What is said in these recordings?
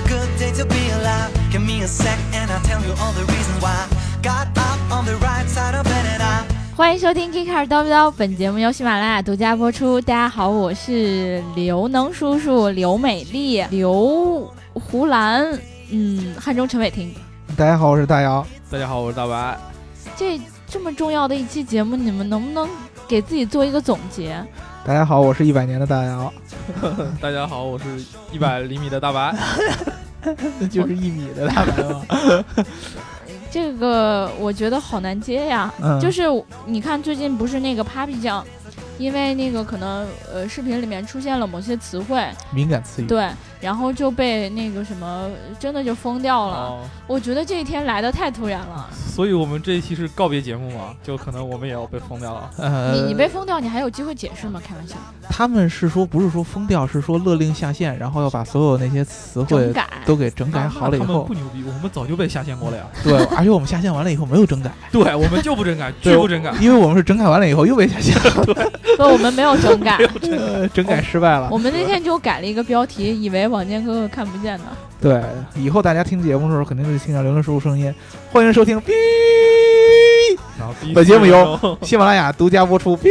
a good day to be alive. Give me a sec and I'll tell you all the reasons why. Got up on the right side of it and I. 欢迎收听《Kick 开始叨不叨》，本节目由喜马拉雅独家播出。大家好，我是刘能叔叔刘美丽刘胡兰，嗯，汉中陈伟霆。大家好，我是大姚。大家好，我是大白。这这么重要的一期节目，你们能不能给自己做一个总结？大家好，我是一百年的大姚，大家好，我是一百厘米的大白。那 就是一米的大白吗？这个我觉得好难接呀。嗯就是你看最近不是那个 Papi 酱，因为那个可能呃视频里面出现了某些词汇，敏感词语。对，然后就被那个什么真的就封掉了。哦，我觉得这一天来的太突然了。所以我们这一期是告别节目嘛，就可能我们也要被封掉了。呃，你你被封掉，你还有机会解释吗？开玩笑，他们是说不是说封掉，是说勒令下线，然后要把所有那些词汇整改。都给整改好了以后那他们不，牛逼，我们早就被下线过了呀。对，而且我们下线完了以后没有整改，对，我们就不整改，绝不整改。因为我们是整改完了以后又被下线了，对，所以，我们没有整改。呃整改失败了我。们那天就改了一个标题，以为网监哥哥看不见的。对，以后大家听节目的时候肯定是听到刘能叔叔声音，欢迎收听。哔，本节目由由喜马拉雅独家播出。哔，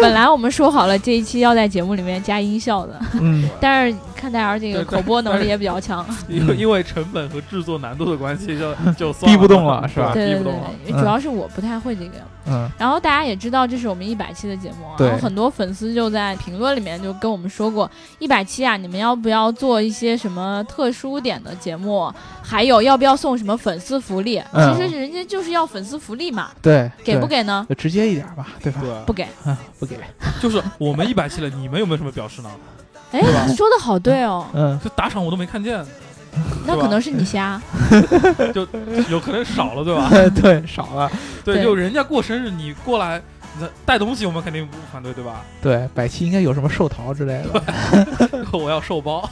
本来我们说好了这一期要在节目里面加音效的，嗯，但是看戴尔这个口播能力也比较强。因为因为成本和制作难度的关系，就 就算逼不动了是吧对不动了。对，主要是我不太会这个。嗯，然后大家也知道这是我们一百期的节目啊，然后很多粉丝就在评论里面就跟我们说过，一百期啊，你们要不要做一些什么特殊点的节目？还有要不要送什么粉丝福利？嗯其实人家就是要粉丝福利嘛，对，给不？给呢？直接一点吧，对吧？对，不给。嗯，不给。就是我们一百期了，你们有没有什么表示呢？哎，你说的好对哦，嗯，这打赏我都没看见，那可能是你瞎。就有可能少了，对吧？对，少了。对，就人家过生日，你过来你带东西，我们肯定不反对，对吧？对，百期应该有什么寿桃之类的。我要寿包，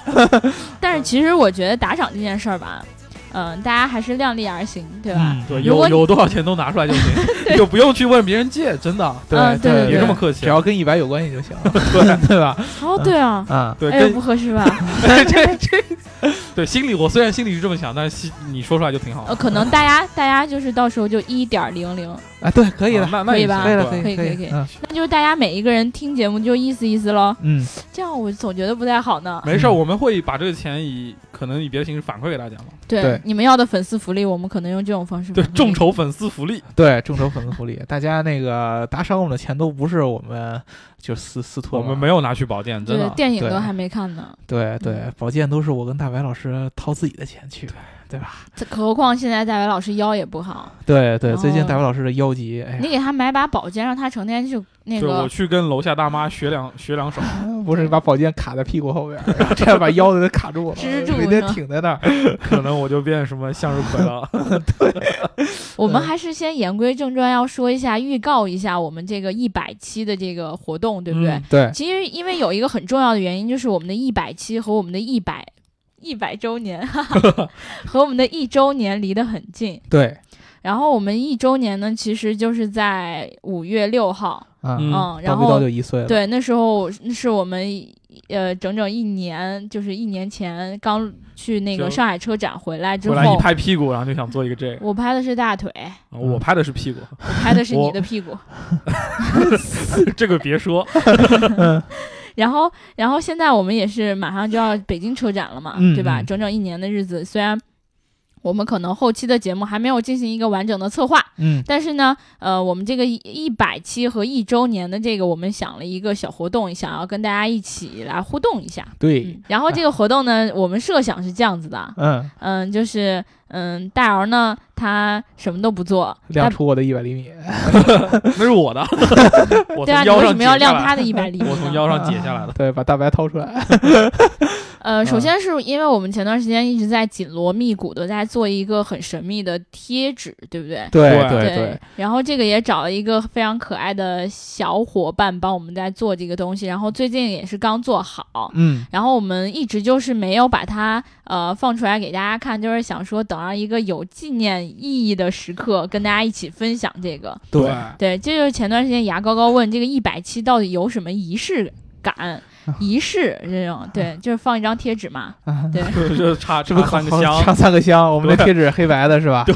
但是其实我觉得打赏这件事儿吧，嗯、大家还是量力而行，对吧？嗯对，有有多少钱都拿出来就行，就不用去问别人借，真的。对嗯对对别这么客气只要跟一百有关系就行了，对对吧？哦，对啊，啊，对，哎呦，跟不合适吧？这这，对心里我虽然心里是这么想，但是心你说出来就挺好呃，。可能大家大家就是到时候就一点零零，啊，对，可以的，啊那那可以吧可以了，可可以可以可以嗯。那就是大家每一个人听节目就意思意思喽。嗯，这样我总觉得不太好呢。没事儿，我们会把这个钱以可能以别的形式反馈给大家嘛。对，你们要的粉丝福利，我们可能用这种方式对众筹粉丝福利，对，众筹粉丝福利，大家那个打赏我们的钱都不是我们就私私托，我们没有拿去保健，真的。对电影都还没看呢，对对嗯，保健都是我跟大白老师掏自己的钱去。的，对吧？这何况现在戴维老师腰也不好，对对，最近戴维老师的腰疾，哎，你给他买把宝剑，让他成天去那对，我。去跟楼下大妈学两学两手，不是把宝剑卡在屁股后边，然后这样把腰都给卡住了，支住每天挺在那儿。可能我就变什么向日葵了。对我们还是先言归正传，要说一下预告一下我们这个一百期的这个活动，对不对？嗯对，其实因为有一个很重要的原因，就是我们的一百期和我们的一百一百周年，哈哈，和我们的一周年离得很近。对，然后我们一周年呢，其实就是在五月六号，啊，嗯嗯，然后就一岁了，对，那时候那是我们呃整整一年，就是一年前刚去那个上海车展回来之回来一后，拍屁股，然后就想做一个这个。我拍的是大腿，我拍的是屁股，我拍的是你的屁股。这个别说。然后，然后现在我们也是马上就要北京车展了嘛，嗯对吧？嗯。整整一年的日子，虽然我们可能后期的节目还没有进行一个完整的策划，嗯，但是呢，呃，我们这个一一百期和一周年的这个，我们想了一个小活动，想要跟大家一起来互动一下。对。嗯，，然后这个活动呢，我们设想是这样子的，嗯，嗯，就是嗯，大姚呢，他什么都不做，亮出我的一百厘米，那是我的，我对啊，从腰上你为什么要亮他的一百厘米？我从腰上解下来的。对，把大白掏出来，呃，首嗯先是因为我们前段时间一直在紧锣密鼓的在做一个很神秘的贴纸，对不对？对对对对，然后这个也找了一个非常可爱的小伙伴帮我们在做这个东西，然后最近也是刚做好，嗯，然后我们一直就是没有把它呃放出来给大家看，就是想说等上一个有纪念意义的时刻跟大家一起分享这个。对，对，这就是前段时间牙膏膏问这个一百期到底有什么仪式感。仪式这种，对，就是放一张贴纸嘛，啊 对，就插这不插三个好香？插三个香，我们的贴纸黑白的是吧？对。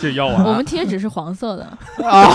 就要完。我们贴纸是黄色的，啊，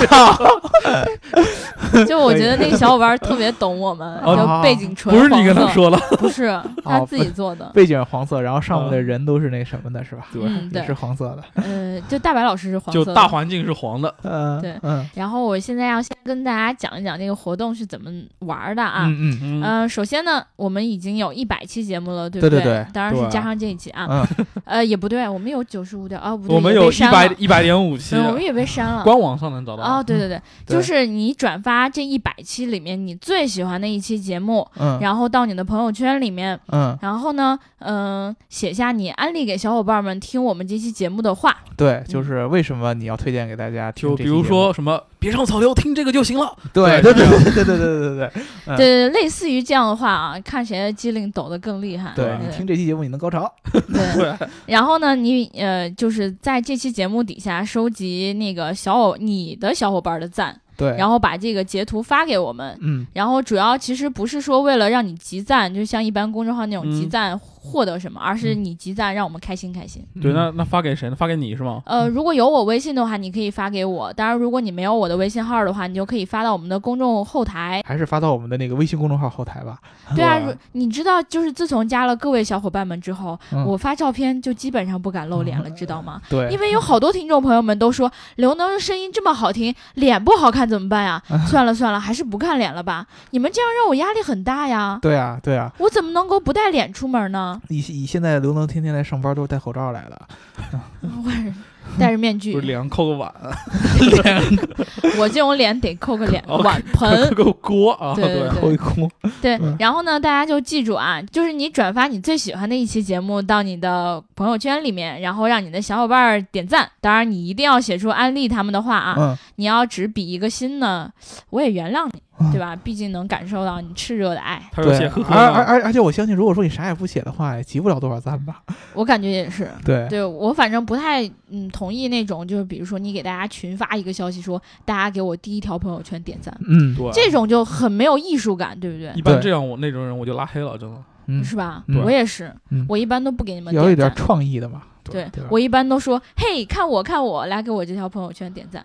就我觉得那个小伙伴特别懂我们，哦。就背景纯不是你跟他说了，不是他自己做的，背景黄色，然后上面的嗯人都是那什么的，是吧？对，是，黄色的。呃，就大白老师是黄就大环境是黄的，嗯，对。嗯。然后我现在要先跟大家讲一讲这个活动是怎么玩的啊。嗯嗯嗯，呃，首先呢，我们已经有一百期节目了，对不对对对？对。当然是加上这一期啊。嗯，呃，也不对，我们有九十五点，哦，不对，我们有一百一百点五期嗯，，我们也被删了。官网上能找到。哦，对对对，对。就是你转发这一百期里面你最喜欢的一期节目，嗯。然后到你的朋友圈里面，嗯，然后呢，嗯、写下你安利给小伙伴们听我们这期节目的话。对，就是为什么你要推荐给大家听就比如说什么，别上草榴，听这个就行了。对对对对对。对对对对嗯。对，类似于这样的话啊，看谁的机灵抖得更厉害。对，对你听这期节目你能高潮。对，然后呢，你呃，就是在这期节目底下收集那个小伙你的小伙伴的赞，对，然后把这个截图发给我们。嗯然后主要其实不是说为了让你集赞，就像一般公众号那种集嗯赞获得什么，而是嗯你集赞让我们开心开心。对，嗯那那发给谁呢？发给你是吗？呃，如果有我微信的话，你可以发给我；当然，如果你没有我的微信号的话，你就可以发到我们的公众后台。还是发到我们的那个微信公众号后台吧。对啊，如你知道，就是自从加了各位小伙伴们之后，嗯我发照片就基本上不敢露脸了，知道吗？对，因为有好多听众朋友们都说刘能的声音这么好听，脸不好看怎么办呀？算了算了，还是不看脸了吧。你们这样让我压力很大呀，对啊对啊，我怎么能够不带脸出门呢？以以现在刘能天天来上班都是戴口罩来的。我戴着面具不是，脸上扣个碗，我这种脸得扣个脸哦碗扣盆。个锅啊。对对后一锅，对嗯，然后呢，大家就记住啊，就是你转发你最喜欢的一期节目到你的朋友圈里面，然后让你的小伙伴儿点赞。当然，你一定要写出安利他们的话啊。嗯，你要只比一个心呢，我也原谅嗯你，对吧？毕竟能感受到你炽热的爱，对他说写呵，呵而而，而而且我相信，如果说你啥也不写的话，也集不了多少赞吧？我感觉也是。对，对我反正不太嗯同意那种，就是比如说你给大家群发一个消息说，大家给我第一条朋友圈点赞，嗯对，这种就很没有艺术感，对不对一？般这样我那种人我就拉黑了，真的。嗯，是吧？嗯我也是，嗯我一般都不给你们要有点点。创意的嘛。对对我一般都说，嘿，看我看我，来给我这条朋友圈点赞，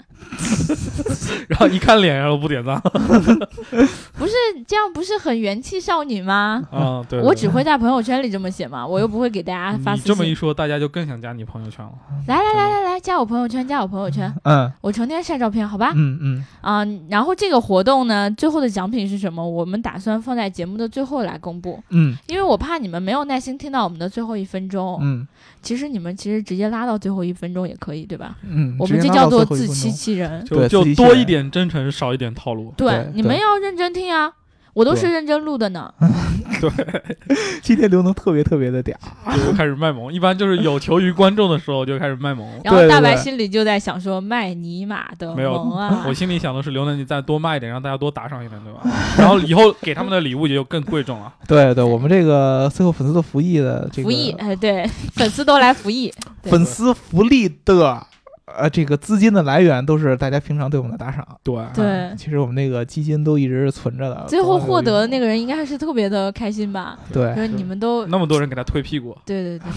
然后一看脸，然后不点赞。不是这样，不是很元气少女吗？啊，对，对我只会在朋友圈里这么写嘛，我又不会给大家发你私信。这么一说，大家就更想加你朋友圈了。来来来来来，加我朋友圈，加我朋友圈，嗯我成天晒照片，好吧？嗯嗯啊、然后这个活动呢，最后的奖品是什么？我们打算放在节目的最后来公布，嗯因为我怕你们没有耐心听到我们的最后一分钟。嗯其实你们其实直接拉到最后一分钟也可以，对吧？嗯，我们这叫做自欺欺人。就就多一点真诚，少一点套路。对，对你们要认真听啊，我都是认真录的呢。对 今天刘能特别特别的嗲。就开始卖萌，一般就是有求于观众的时候就开始卖萌。然后大白心里就在想说卖尼玛的没有萌啊我！心里想的是，刘能你再多卖一点，让大家多打赏一点，对吧？然后以后给他们的礼物也就更贵重了。对对，我们这个最后粉丝的福利的这个服役，哎，对，粉丝都来服役。对粉丝福利的呃这个资金的来源都是大家平常对我们的打赏。对对啊其实我们那个基金都一直是存着的。最后获得的那个个人应该是特别的开心吧？对就是你们都那么多人给他推屁股，对对对，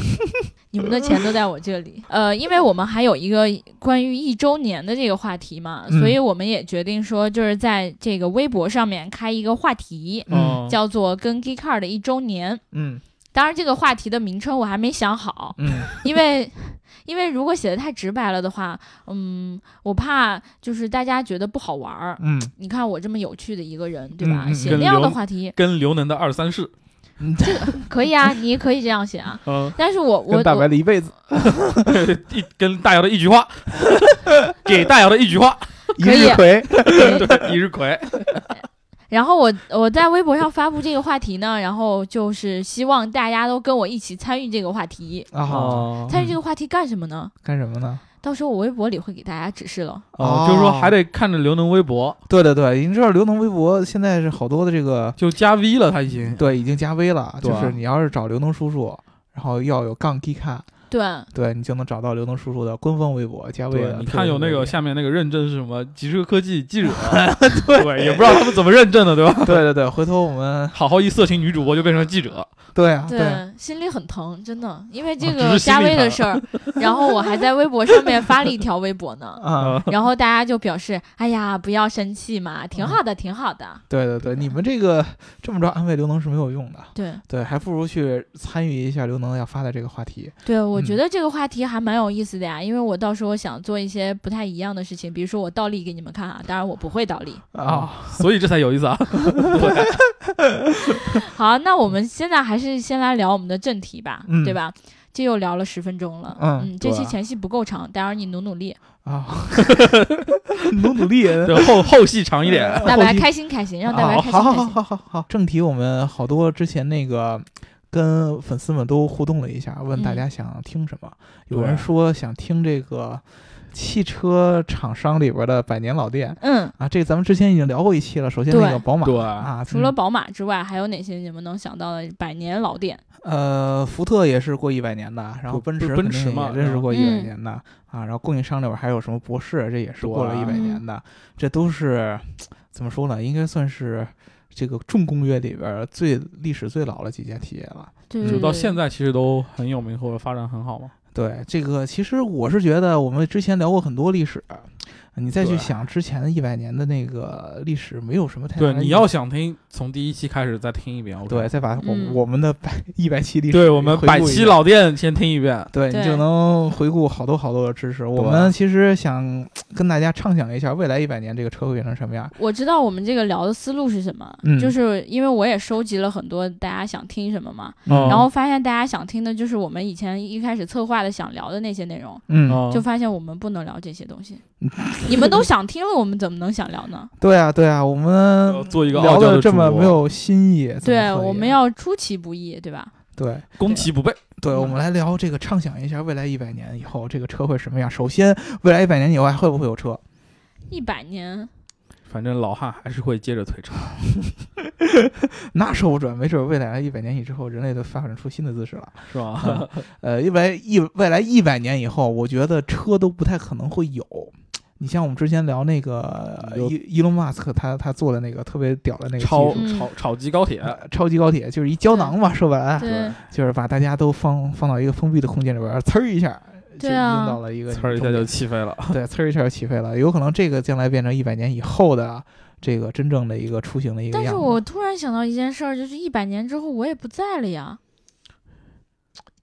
你们的钱都在我这里。呃，因为我们还有一个关于一周年的这个话题嘛，嗯所以我们也决定说，就是在这个微博上面开一个话题，嗯叫做“跟 Geek Car 的一周年嗯”。当然，这个话题的名称我还没想好，嗯因为。因为如果写的太直白了的话，嗯，我怕就是大家觉得不好玩儿。嗯你看我这么有趣的一个人，对吧？写那样的话题跟刘能的二三事，嗯，可以啊，你也可以这样写啊。嗯，但是我我跟大白我了一辈子，一跟大姚的一句话，给大姚的一句话，一可以日葵。对，一日葵，然后我我在微博上发布这个话题呢，然后就是希望大家都跟我一起参与这个话题。啊，哦参与这个话题干什么呢？干什么呢？到时候我微博里会给大家指示了。哦，就是说还得看着刘能微博，对对对，你知道刘能微博现在是好多的这个，就加 V 了，他已经。对，已经加 V 了。就是你要是找刘能叔叔，然后要有杠 G 看，对，对你就能找到刘能叔叔的官方微博加微信，你看有那个下面那个认证是什么？极车科技记者，对 对，也不知道他们怎么认证的，对吧？对对对，回头我们好好一色情女主播就变成记者，对啊对心里很疼，真的，因为这个加微的事儿，然后我还在微博上面发了一条微博呢，啊，然后大家就表示，哎呀，不要生气嘛，挺好的，挺好的。对对对，你们这个这么着安慰刘能是没有用的，对对，还不如去参与一下刘能要发的这个话题。对，我觉嗯得这个话题还蛮有意思的呀，因为我到时候想做一些不太一样的事情，比如说我倒立给你们看啊，当然我不会倒立。啊，所以这才有意思啊。好，那我们现在还是先来聊我们的正题吧，嗯对吧？这又聊了十分钟了，嗯这期前戏不够长，待会儿你努努力，啊，努努力。对，后后戏长一点。大白开心开心，让大白啊开心好好好开心。好好好，正题我们好多之前那个跟粉丝们都互动了一下，问大嗯家想听什么。有人说想听这个汽车厂商里边的百年老店嗯，啊，这个咱们之前已经聊过一期了。首先那个宝马对啊，嗯除了宝马之外，还有哪些你们能想到的百年老店？呃，福特也是过一百年的，然后奔驰奔驰嘛也真是过一百嗯年的、啊，然后供应商里边还有什么博士，这也是过了一百嗯年的，这都是怎么说呢？应该算是这个重工业里边最历史最老的几家企业了。对，就到现在，在其实都很有名或者发展很好嘛。对这个，其实我是觉得我们之前聊过很多历史，你再去想之前的一百年的那个历史，没有什么太对，你要想听，从第一期开始再听一遍。OK 对，再把我、嗯我们的百一百期历史对我们百期老店先听一遍。对你就能回顾好多好多的知识。我们其实想跟大家畅想一下，未来一百年这个车会变成什么样。我知道我们这个聊的思路是什么，嗯就是因为我也收集了很多大家想听什么嘛，嗯然后发现大家想听的就是我们以前一开始策划的想聊的那些内容，就发现我们不能聊这些东西。你们都想听了，我们怎么能想聊呢？对啊，对啊，我们要做一个聊的这么没有新意，对，我们要出其不意，对吧？对攻其不备。对，我们来聊这个，畅想一下未来一百年以后这个车会什么样。首先，未来一百年以后还会不会有车？一百年，反正老汉还是会接着推车。那说不准，没准未来一百年以后，人类都发展出新的姿势了。是吧？呃，未来一未来一百年以后，我觉得车都不太可能会有。你像我们之前聊那个有伊伊隆马斯克，他他做的那个特别屌的那个超超超级高铁，呃超级高铁就是一胶囊嘛，说白了对，就是把大家都放放到一个封闭的空间里边儿，呲儿一下就对啊扔到了一个呲儿一下就起飞了。对，呲儿一下就起飞了。有可能这个将来变成一百年以后的这个真正的一个出行的一个但是。我突然想到一件事儿，就是一百年之后我也不在了呀。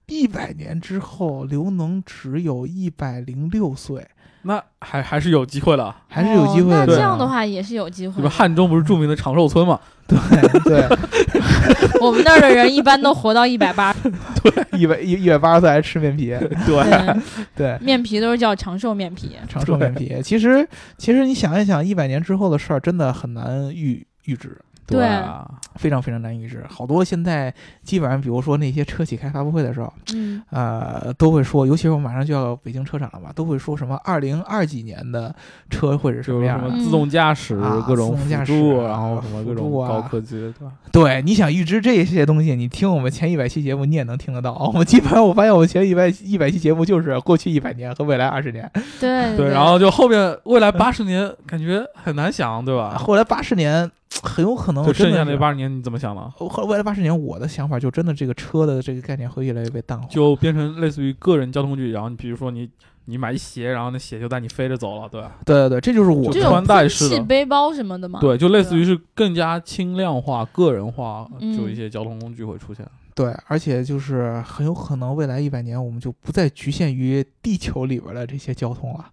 一百年之后，刘能只有一百零六岁，那还还是有机会的，还是有机会的。哦那这样的，话也是有机会你们？汉中不是著名的长寿村嘛？对对，我们那儿的人一般都活到一百八，对一百一一百八十岁还吃面皮，对，对，对，面皮都是叫长寿面皮。长寿面皮。其实其实你想一想，一百年之后的事儿真的很难预预知。对啊，非常非常难预知，好多现在基本上，比如说那些车企开发布会的时候，嗯，呃，都会说，尤其是我们马上就要北京车展了嘛，都会说什么二零二几年的车会是什就是什么样的。么自动驾驶啊各种自动驾辅助，驶然后什么各种高科技，对你想预知这些东西，你听我们前一百期节目，你也能听得到。我们基本上我发现，我们前一百一百期节目就是过去一百年和未来二十年，对对，然后就后面未来八十年，感觉很难想，对吧？后来八十年很有可能就剩下那八十年，你怎么想呢？后来未来八十年，我的想法就真的这个车的这个概念会越来越被淡化。就变成类似于个人交通工具，然后你比如说你你买一鞋，然后那鞋就带你飞着走了，对吧？对对对，这就是我穿戴式的背包什么的嘛。对，就类似于是更加轻量化、个人化，嗯就一些交通工具会出现。对，而且就是很有可能未来一百年，我们就不再局限于地球里边的这些交通了。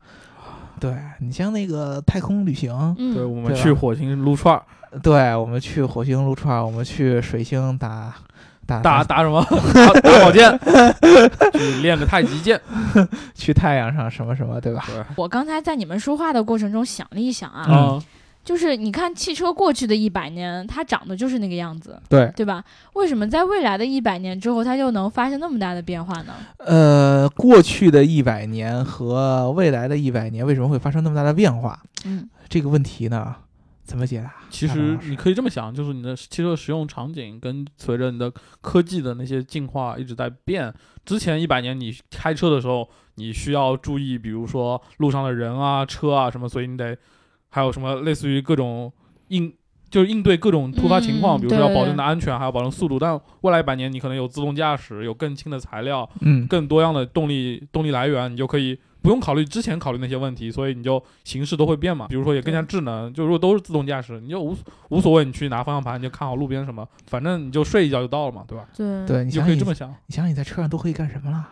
对你像那个太空旅行，嗯，对，我们去火星撸串儿，对我们去火星撸串儿，我们去水星打打打打什么？打打宝剑，去练个太极剑。去太阳上什么什么，对吧？对，我刚才在你们说话的过程中想了一想啊，嗯，就是你看汽车过去的一百年，它长得就是那个样子，对，对吧？为什么在未来的一百年之后，它就能发生那么大的变化呢？呃，过去的一百年和未来的一百年为什么会发生那么大的变化？嗯，这个问题呢，怎么解答？其实你可以这么想，就是你的汽车使用场景跟随着你的科技的那些进化一直在变。之前一百年你开车的时候，你需要注意，比如说路上的人啊、车啊什么，所以你得还有什么类似于各种应。就是应对各种突发情况，嗯比如说要保证的安全，还要保证速度。但未来一百年，你可能有自动驾驶，有更轻的材料，嗯，更多样的动力动力来源，你就可以不用考虑之前考虑那些问题，所以你就形式都会变嘛。比如说也更加智能，就如果都是自动驾驶，你就无无所谓，你去拿方向盘，你就看好路边什么，反正你就睡一觉就到了嘛，对吧？对对，你你就可以这么想。你想你在车上都可以干什么了？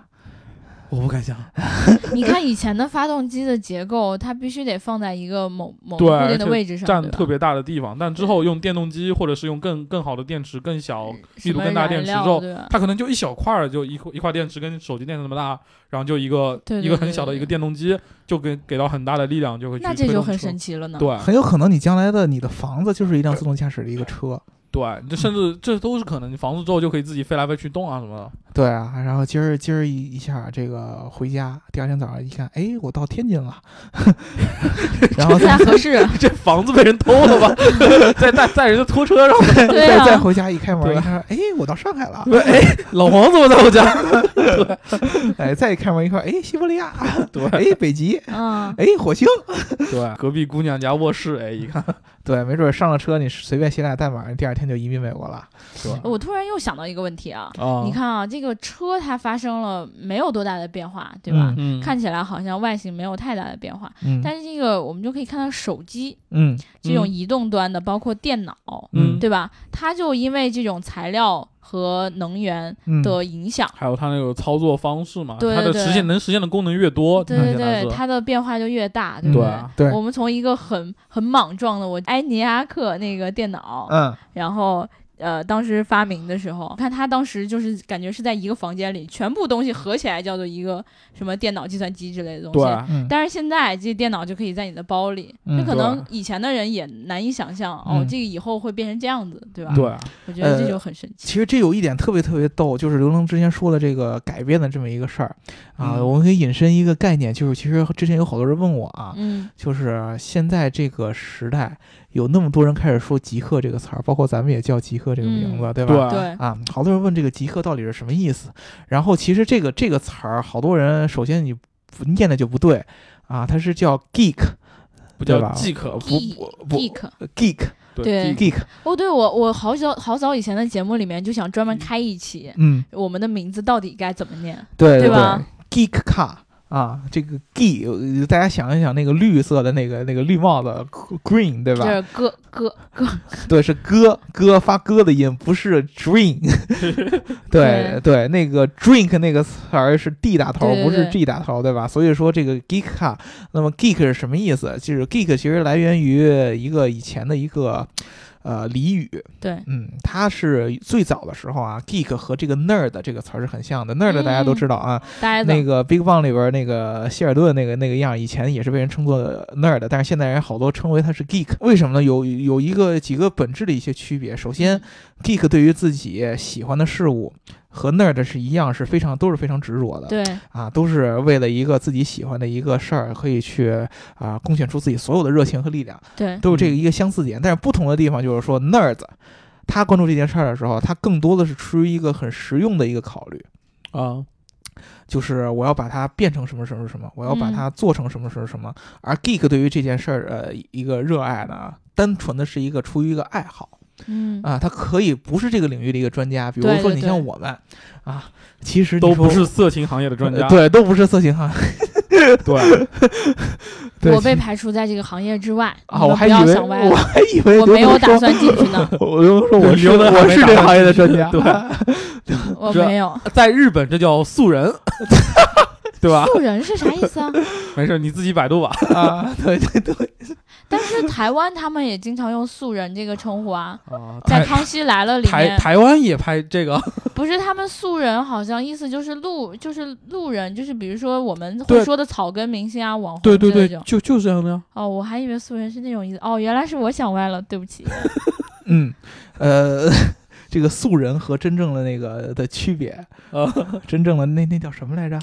我不敢想，你看以前的发动机的结构，它必须得放在一个某某对固定的位置上，占特别大的地方，但之后用电动机或者是用更更好的电池、更小密度更大电池之后，它可能就一小块儿，就一块一块电池跟手机电池那么大，然后就一个对对一个很小的一个电动机，就给给到很大的力量，就会去那这就很神奇了呢。对很有可能你将来的你的房子就是一辆自动驾驶的一个车。对，这甚至这都是可能。你房子之后就可以自己飞来飞去动啊什么的。对啊，然后今儿今儿一一下这个回家，第二天早上一看，哎，我到天津了，然后再合适，这房子被人偷了吧？在在在人家拖车上，对再再啊，回家一开门对一看，哎，我到上海了，哎，老黄怎么在我家？对哎，再一开门一看，哎，西伯利亚，对哎，北极，啊，哎，火星，对，隔壁姑娘家卧室，哎，一看，对，没准上了车，你随便写俩代码，第二天就移民美国了。对吧？我突然又想到一个问题啊，啊你，看啊，这个车它发生了没有多大的变化，对吧？嗯，看起来好像外形没有太大的变化，嗯。但是这个我们就可以看到手机嗯。嗯这种移动端的，包括电脑，嗯。对吧？它就因为这种材料和能源嗯，的影响，还有它那个操作方式嘛，对对它的实现能实现的功能越多，对对对，它的变化就越大，对对我们从一个很很莽撞的我埃尼亚克那个电脑，嗯。然后呃，当时发明的时候，看他当时就是感觉是在一个房间里，全部东西合起来叫做一个什么电脑、计算机之类的东西。对，嗯，但是现在这电脑就可以在你的包里，嗯。可能以前的人也难以想象，哦嗯，这个以后会变成这样子，对吧？对，我觉得这呃就很神奇。其实这有一点特别特别逗，就是刘能之前说的这个改变的这么一个事儿。啊，嗯。我们可以引申一个概念，就是其实之前有好多人问我啊，嗯，就是现在这个时代有那么多人开始说极客这个词儿，包括咱们也叫极客这个名字，嗯对吧？对。对，啊，好多人问这个极客到底是什么意思，然后其实这个这个词儿，好多人首先你不念的就不对啊，它是叫 geek，不叫对吧？即可，不 Geek 不不 geek，geek 对。geek，哦，对我我好早好早以前的节目里面就想专门开一期，嗯，我们的名字到底该怎么念？对对对吧？geek car 啊，这个呃大家想一想那个绿色的那个那个绿帽子 green 对吧？这哥哥哥，对，是歌歌发歌的音，不是 dream。对对，那个 drink 那个词儿是 D 打头，对对不是 G 打头，对吧？所以说这个 geek 那么 geek 是什么意思？就是 geek 其实来源于一个以前的一个。呃，俚语，对，嗯，它是最早的时候啊，geek 和这个 nerd 这个词儿是很像的。nerd 大家都知道啊，大家那个 Big Bang 里边那个希尔顿那个那个样，以前也是被人称作 nerd，但是现在人好多称为他是 geek。为什么呢？有有一个几个本质的一些区别。首先，geek 对于自己喜欢的事物和 nerd 是一样，是非常都是非常执着的。对啊，都是为了一个自己喜欢的一个事儿，可以去啊贡献出自己所有的热情和力量，对都有这个一个相似点。但是不同的地方就是说，nerds 他关注这件事儿的时候，他更多的是出于一个很实用的一个考虑。啊，就是我要把它变成什么什么什么，我要把嗯它做成什么什么什么。而 geek 对于这件事儿，呃，一个热爱呢，单纯的是一个出于一个爱好嗯啊，他可以不是这个领域的一个专家。比如说，你像我们啊，其实都不是色情行业的专家，呃对，都不是色情行业。对，对我被排除在这个行业之外啊，我还以为我，还以为我没有打算进去呢，我就说我是这个行业的专家，对这我没有。在日本这叫素人，对吧？素人是啥意思啊？没事，你自己百度吧。啊，对对对，但是台湾他们也经常用素人这个称呼啊，啊，在《康熙来了》里台面，台湾也拍这个，不是他们素人，好像意思就是路，就是路人，就是比如说我们会说的草根明星啊、网红对对对就就是这样的呀。哦，我还以为素人是那种意思。哦，原来是我想歪了，对不起。嗯，呃。这个素人和真正的那个的区别，啊，真正的那那叫什么来着？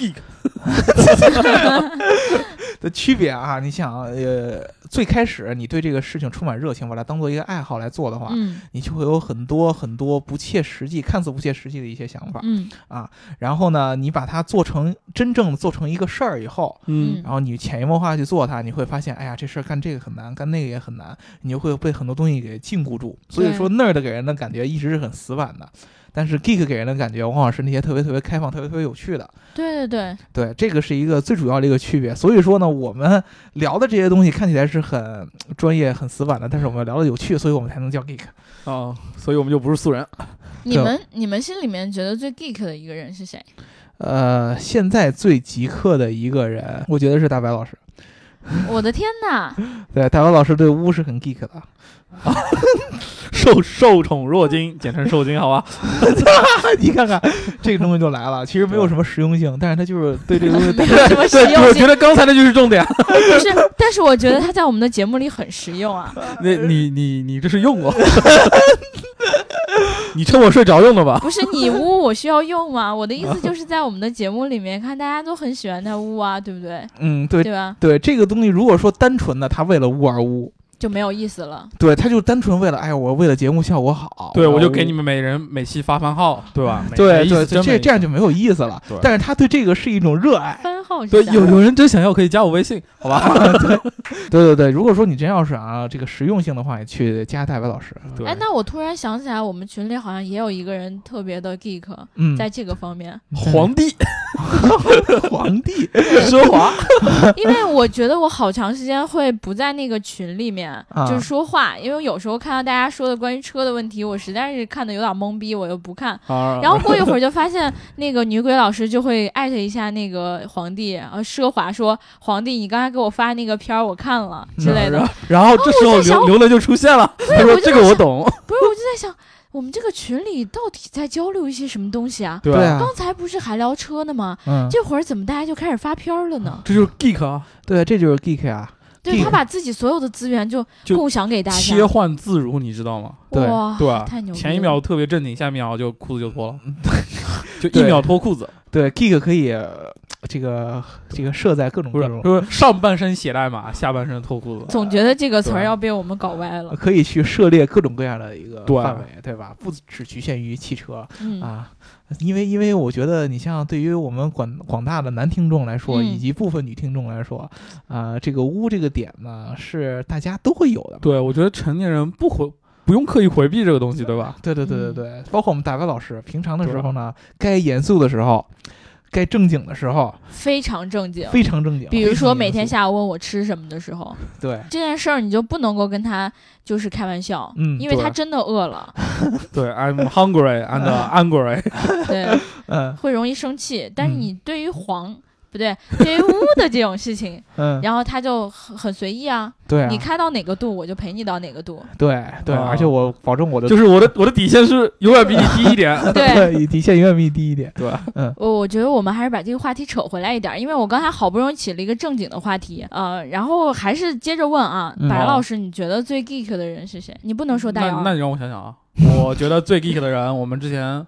的区别啊，你想，呃，最开始你对这个事情充满热情，把它当做一个爱好来做的话，嗯你就会有很多很多不切实际、看似不切实际的一些想法。嗯啊然后呢，你把它做成真正做成一个事儿以后，嗯然后你潜移默化去做它，你会发现，哎呀，这事儿干这个很难，干那个也很难，你就会被很多东西给禁锢住。所以说那儿的给人的感觉一直是很死板的，但是 geek 给人的感觉往往是那些特别特别开放、特别特别有趣的。对对对，对，这个是一个最主要的一个区别。所以说呢，我们聊的这些东西看起来是很专业、很死板的，但是我们聊的有趣，所以我们才能叫 geek。哦，所以我们就不是素人。你们你们心里面觉得最 geek 的一个人是谁？呃，现在最极客的一个人，我觉得是大白老师。我的天哪！对，大白老师对巫是很 geek 的。受受宠若惊，简称受惊，好吧？你看看这个东西就来了，其实没有什么实用性，但是它就是对这个东西没有什么实用性，我觉，得刚才那就是重点。不是？但是我觉得它在我们的节目里很实用啊。那你你你这是用过？你趁我睡着用的吧？不是你污我需要用吗？我的意思就是在我们的节目里面看，大家都很喜欢他污啊，对不对？嗯，对对吧？对，这个东西如果说单纯的他为了污而污，就没有意思了。对，他就单纯为了哎，我为了节目效果好，对，我就给你们每人每期发番号，对吧？对对，这这样就没有意思了。但是他对这个是一种热爱，番号是对有有人真想要可以加我微信，好吧？对对对。如果说你真要是啊这个实用性的话，也去加大白老师。对哎，那我突然想起来，我们群里好像也有一个人特别的 geek，嗯，在这个方面，皇帝 皇帝，奢华，因为我觉得我好长时间会不在那个群里面啊就是说话，因为有时候看到大家说的关于车的问题，我实在是看的有点懵逼，我又不看。啊然后过一会儿就发现那个女鬼老师就会艾特一下那个皇帝，啊，奢华说皇帝，你刚才给我发那个片儿我看了之类的然。后这时候刘刘乐就出现了，他说这个我懂，不是，我就在想，我们这个群里到底在交流一些什么东西啊？对对啊刚才不是还聊车呢吗？嗯，这会儿怎么大家就开始发片儿了呢？这就是 geek 啊，对，这就是 geek 啊。对他把自己所有的资源就就共享给大家，切换自如，你知道吗？对哇，对吧太牛了！前一秒特别正经，下一秒就裤子就脱了，就一秒脱裤子，对，Kick 可以呃这个这个设在各种各种，不是上半身写代码，下半身脱裤子。总觉得这个词儿要被我们搞歪了。可以去涉猎各种各样的一个范围，对吧？不只局限于汽车嗯，啊，因为因为我觉得你像对于我们广广大的男听众来说，嗯以及部分女听众来说，啊，这个污这个点呢是大家都会有的。对，我觉得成年人不回不用刻意回避这个东西，对吧？对对对对嗯对，包括我们大白老师，平常的时候呢，该严肃的时候，该正经的时候，非常正经。非常正经。比如说每天下午问我吃什么的时候，对，这件事儿你就不能够跟他就是开玩笑，嗯因为他真的饿了，对，I'm hungry and angry。对，嗯会容易生气。但是嗯你对于黄不对，对于污的这种事情，嗯，然后他就很很随意啊，对啊，你开到哪个度我就陪你到哪个度，对对，啊而且我保证我的就是我的我的底线是永远比你低一点，对。对底线永远比你低一点。对吧？我我觉得我们还是把这个话题扯回来一点儿，因为我刚才好不容易起了一个正经的话题，呃，然后还是接着问啊，嗯白老师，你觉得最 geek 的人是谁？你不能说大姚，那那你让我想想啊，我觉得最 geek 的人，我们之前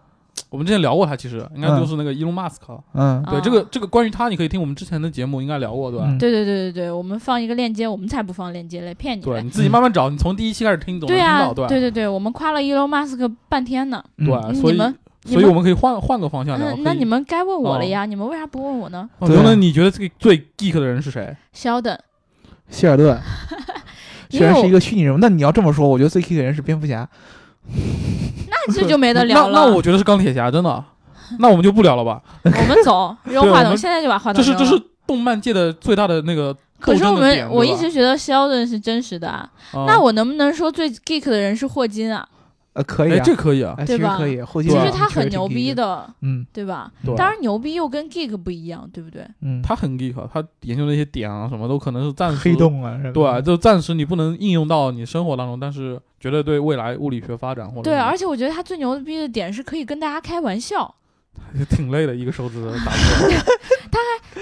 我们之前聊过他，其实应该就是那个伊隆马斯克。嗯啊对，这个这个关于他，你可以听我们之前的节目，应该聊过，对吧？嗯对对对对对，我们放一个链接，我们才不放链接嘞，骗你嘞。对你自己慢慢找，你从第一期开始听，总能对啊，听到，对对对对，我们夸了伊隆马斯克半天呢。嗯对，所以你们所以我们可以换换个方向聊。嗯，那你们该问我了呀，你们为啥不问我呢刘能，你觉得这个最 geek 的人是谁？？Sheldon，希尔顿 虽然是一个虚拟人物，那你要这么说，我觉得最 geek 的人是蝙蝠侠。那这就没得聊了。那那我觉得是钢铁侠，真的。那我们就不聊了吧？我们走，扔话筒，现在就把话筒。这是这是动漫界的最大的那个可是我们我一直觉得 Sheldon 是真实的啊，啊那我能不能说最 geek 的人是霍金啊？呃，可以哎啊，这可以啊，哎，对吧其实可以，其实他很牛逼的，嗯。对吧？对当然牛逼又跟 geek 不一样，对不对？嗯，他很 geek，他研究那些点啊什么都可能是暂时黑洞啊，对就暂时你不能应用到你生活当中，但是绝对对未来物理学发展或者对，而且我觉得他最牛逼的点是可以跟大家开玩笑。挺累的，一个手指头打不过。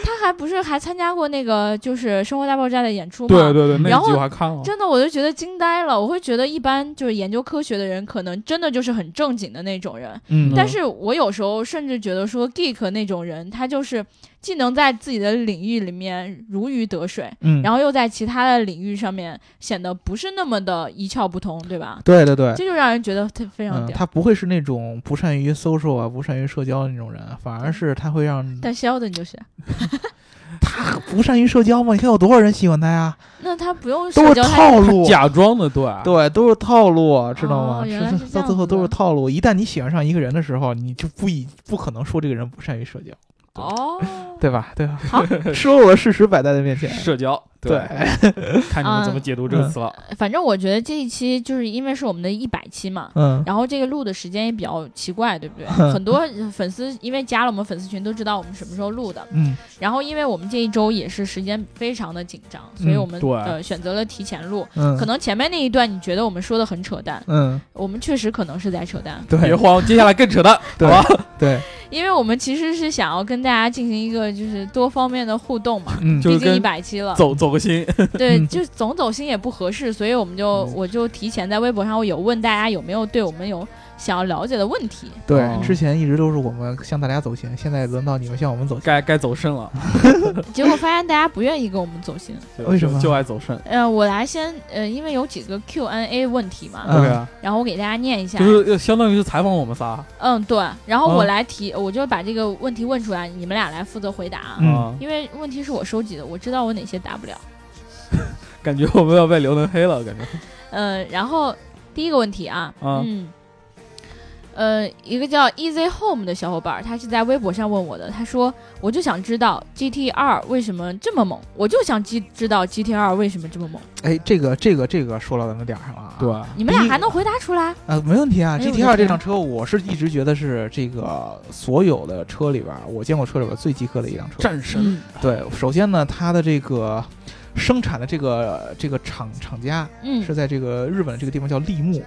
他还不是还参加过那个就是《生活大爆炸》的演出吗？对对对，那集我还看了。真的，我就觉得惊呆了。我会觉得一般就是研究科学的人，可能真的就是很正经的那种人。嗯，但是我有时候甚至觉得说，geek 那种人，他就是既能在自己的领域里面如鱼得水，嗯，然后又在其他的领域上面显得不是那么的一窍不通，对吧？对对对，这就让人觉得他非常嗯，屌。他不会是那种不善于 social 啊、不善于社交的那种人，反而是他会让但肖的就是，他不善于社交吗。你看有多少人喜欢他呀？那他不用都是社交，他套路，假装的对，对，都是套路，知道吗？到最后都是套路。一旦你喜欢上一个人的时候，你就不以不可能说这个人不善于社交，哦，对吧？对吧？好，说我的事实摆在你面前，社交，对，看你们怎么解读这个词了。反正我觉得这一期就是因为是我们的一百期嘛，嗯然后这个录的时间也比较奇怪，对不对？很多粉丝因为加了我们粉丝群，都知道我们什么时候录的。嗯然后因为我们这一周也是时间非常的紧张，所以嗯我们、对呃选择了提前录。嗯，可能前面那一段你觉得我们说的很扯淡，嗯，我们确实可能是在扯淡，对别慌，接下来更扯淡，对好吧？对，因为我们其实是想要跟大家进行一个就是多方面的互动嘛。毕竟一百期了，走 走个心，对，嗯。就总走心也不合适，所以我们就嗯。我就提前在微博上我有问大家有没有对我们有想要了解的问题。对哦，之前一直都是我们向大家走心，现在轮到你们向我们走心。该该走肾了。结果发现大家不愿意跟我们走心。为什么就就爱走肾呃，我来先呃，因为有几个 Q&A 问题嘛，嗯？OK 啊，然后我给大家念一下。就是呃相当于是采访我们仨嗯，对，然后我嗯来提，我就把这个问题问出来，你们俩来负责回答。嗯啊，因为问题是我收集的，我知道我哪些答不了。感觉我们要被刘能黑了，感觉。呃，然后第一个问题啊，啊嗯，呃，一个叫 Easy Home 的小伙伴儿，他是在微博上问我的，他说，我就想知道 GT 二为什么这么猛，我就想知知道 GT 二为什么这么猛，哎，这个这个这个说到咱们点儿上了啊。对，你们俩还能回答出来？呃，没问题啊。哎我 GT 的天二这辆车，我是一直觉得是这个所有的车里边儿，我见过车里边最极客的一辆车。战神嗯对，首先呢，它的这个生产的这个这个厂厂家嗯是在这个日本的这个地方叫立木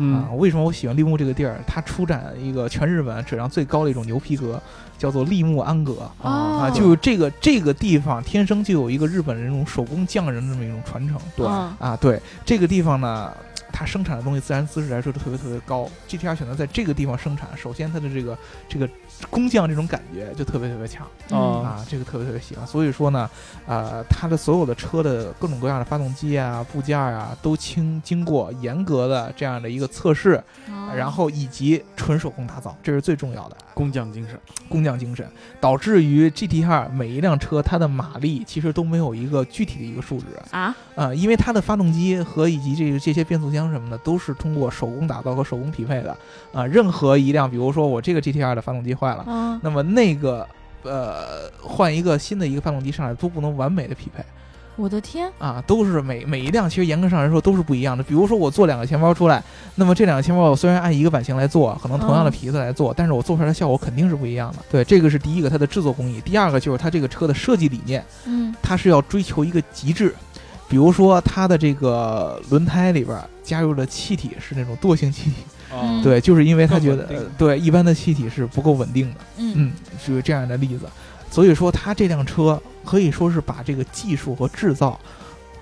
啊。嗯，为什么我喜欢立木这个地儿？它出产一个全日本质量最高的一种牛皮革，叫做立木安格。哦啊，就这个这个地方天生就有一个日本人那种手工匠人的这么一种传承。对嗯啊，对这个地方呢，它生产的东西自然资质来说都特别特别高。GTR 选择在这个地方生产，首先它的这个这个工匠这种感觉就特别特别强。嗯啊啊，这个特别特别喜欢。所以说呢，呃，它的所有的车的各种各样的发动机啊、部件啊，都经经过严格的这样的一个测试，哦。然后以及纯手工打造，这是最重要的。工匠精神。工匠精神，导致于 GTR 每一辆车它的马力其实都没有一个具体的一个数值。啊，啊、因为它的发动机和以及这个这些变速箱什么的都是通过手工打造和手工匹配的。啊、任何一辆，比如说我这个 GTR 的发动机坏了，嗯那么那个呃换一个新的一个发动机上来都不能完美的匹配我的天，啊，都是每每一辆其实严格上来说都是不一样的。比如说我做两个钱包出来，那么这两个钱包我虽然按一个版型来做，可能同样的嗯皮子来做，但是我做出来的效果肯定是不一样的。对，这个是第一个它的制作工艺，第二个就是它这个车的设计理念，嗯它是要追求一个极致。比如说它的这个轮胎里边加入的气体是那种惰性气体，嗯对，就是因为他觉得对一般的气体是不够稳定的。嗯嗯，是有这样的例子。所以说，他这辆车可以说是把这个技术和制造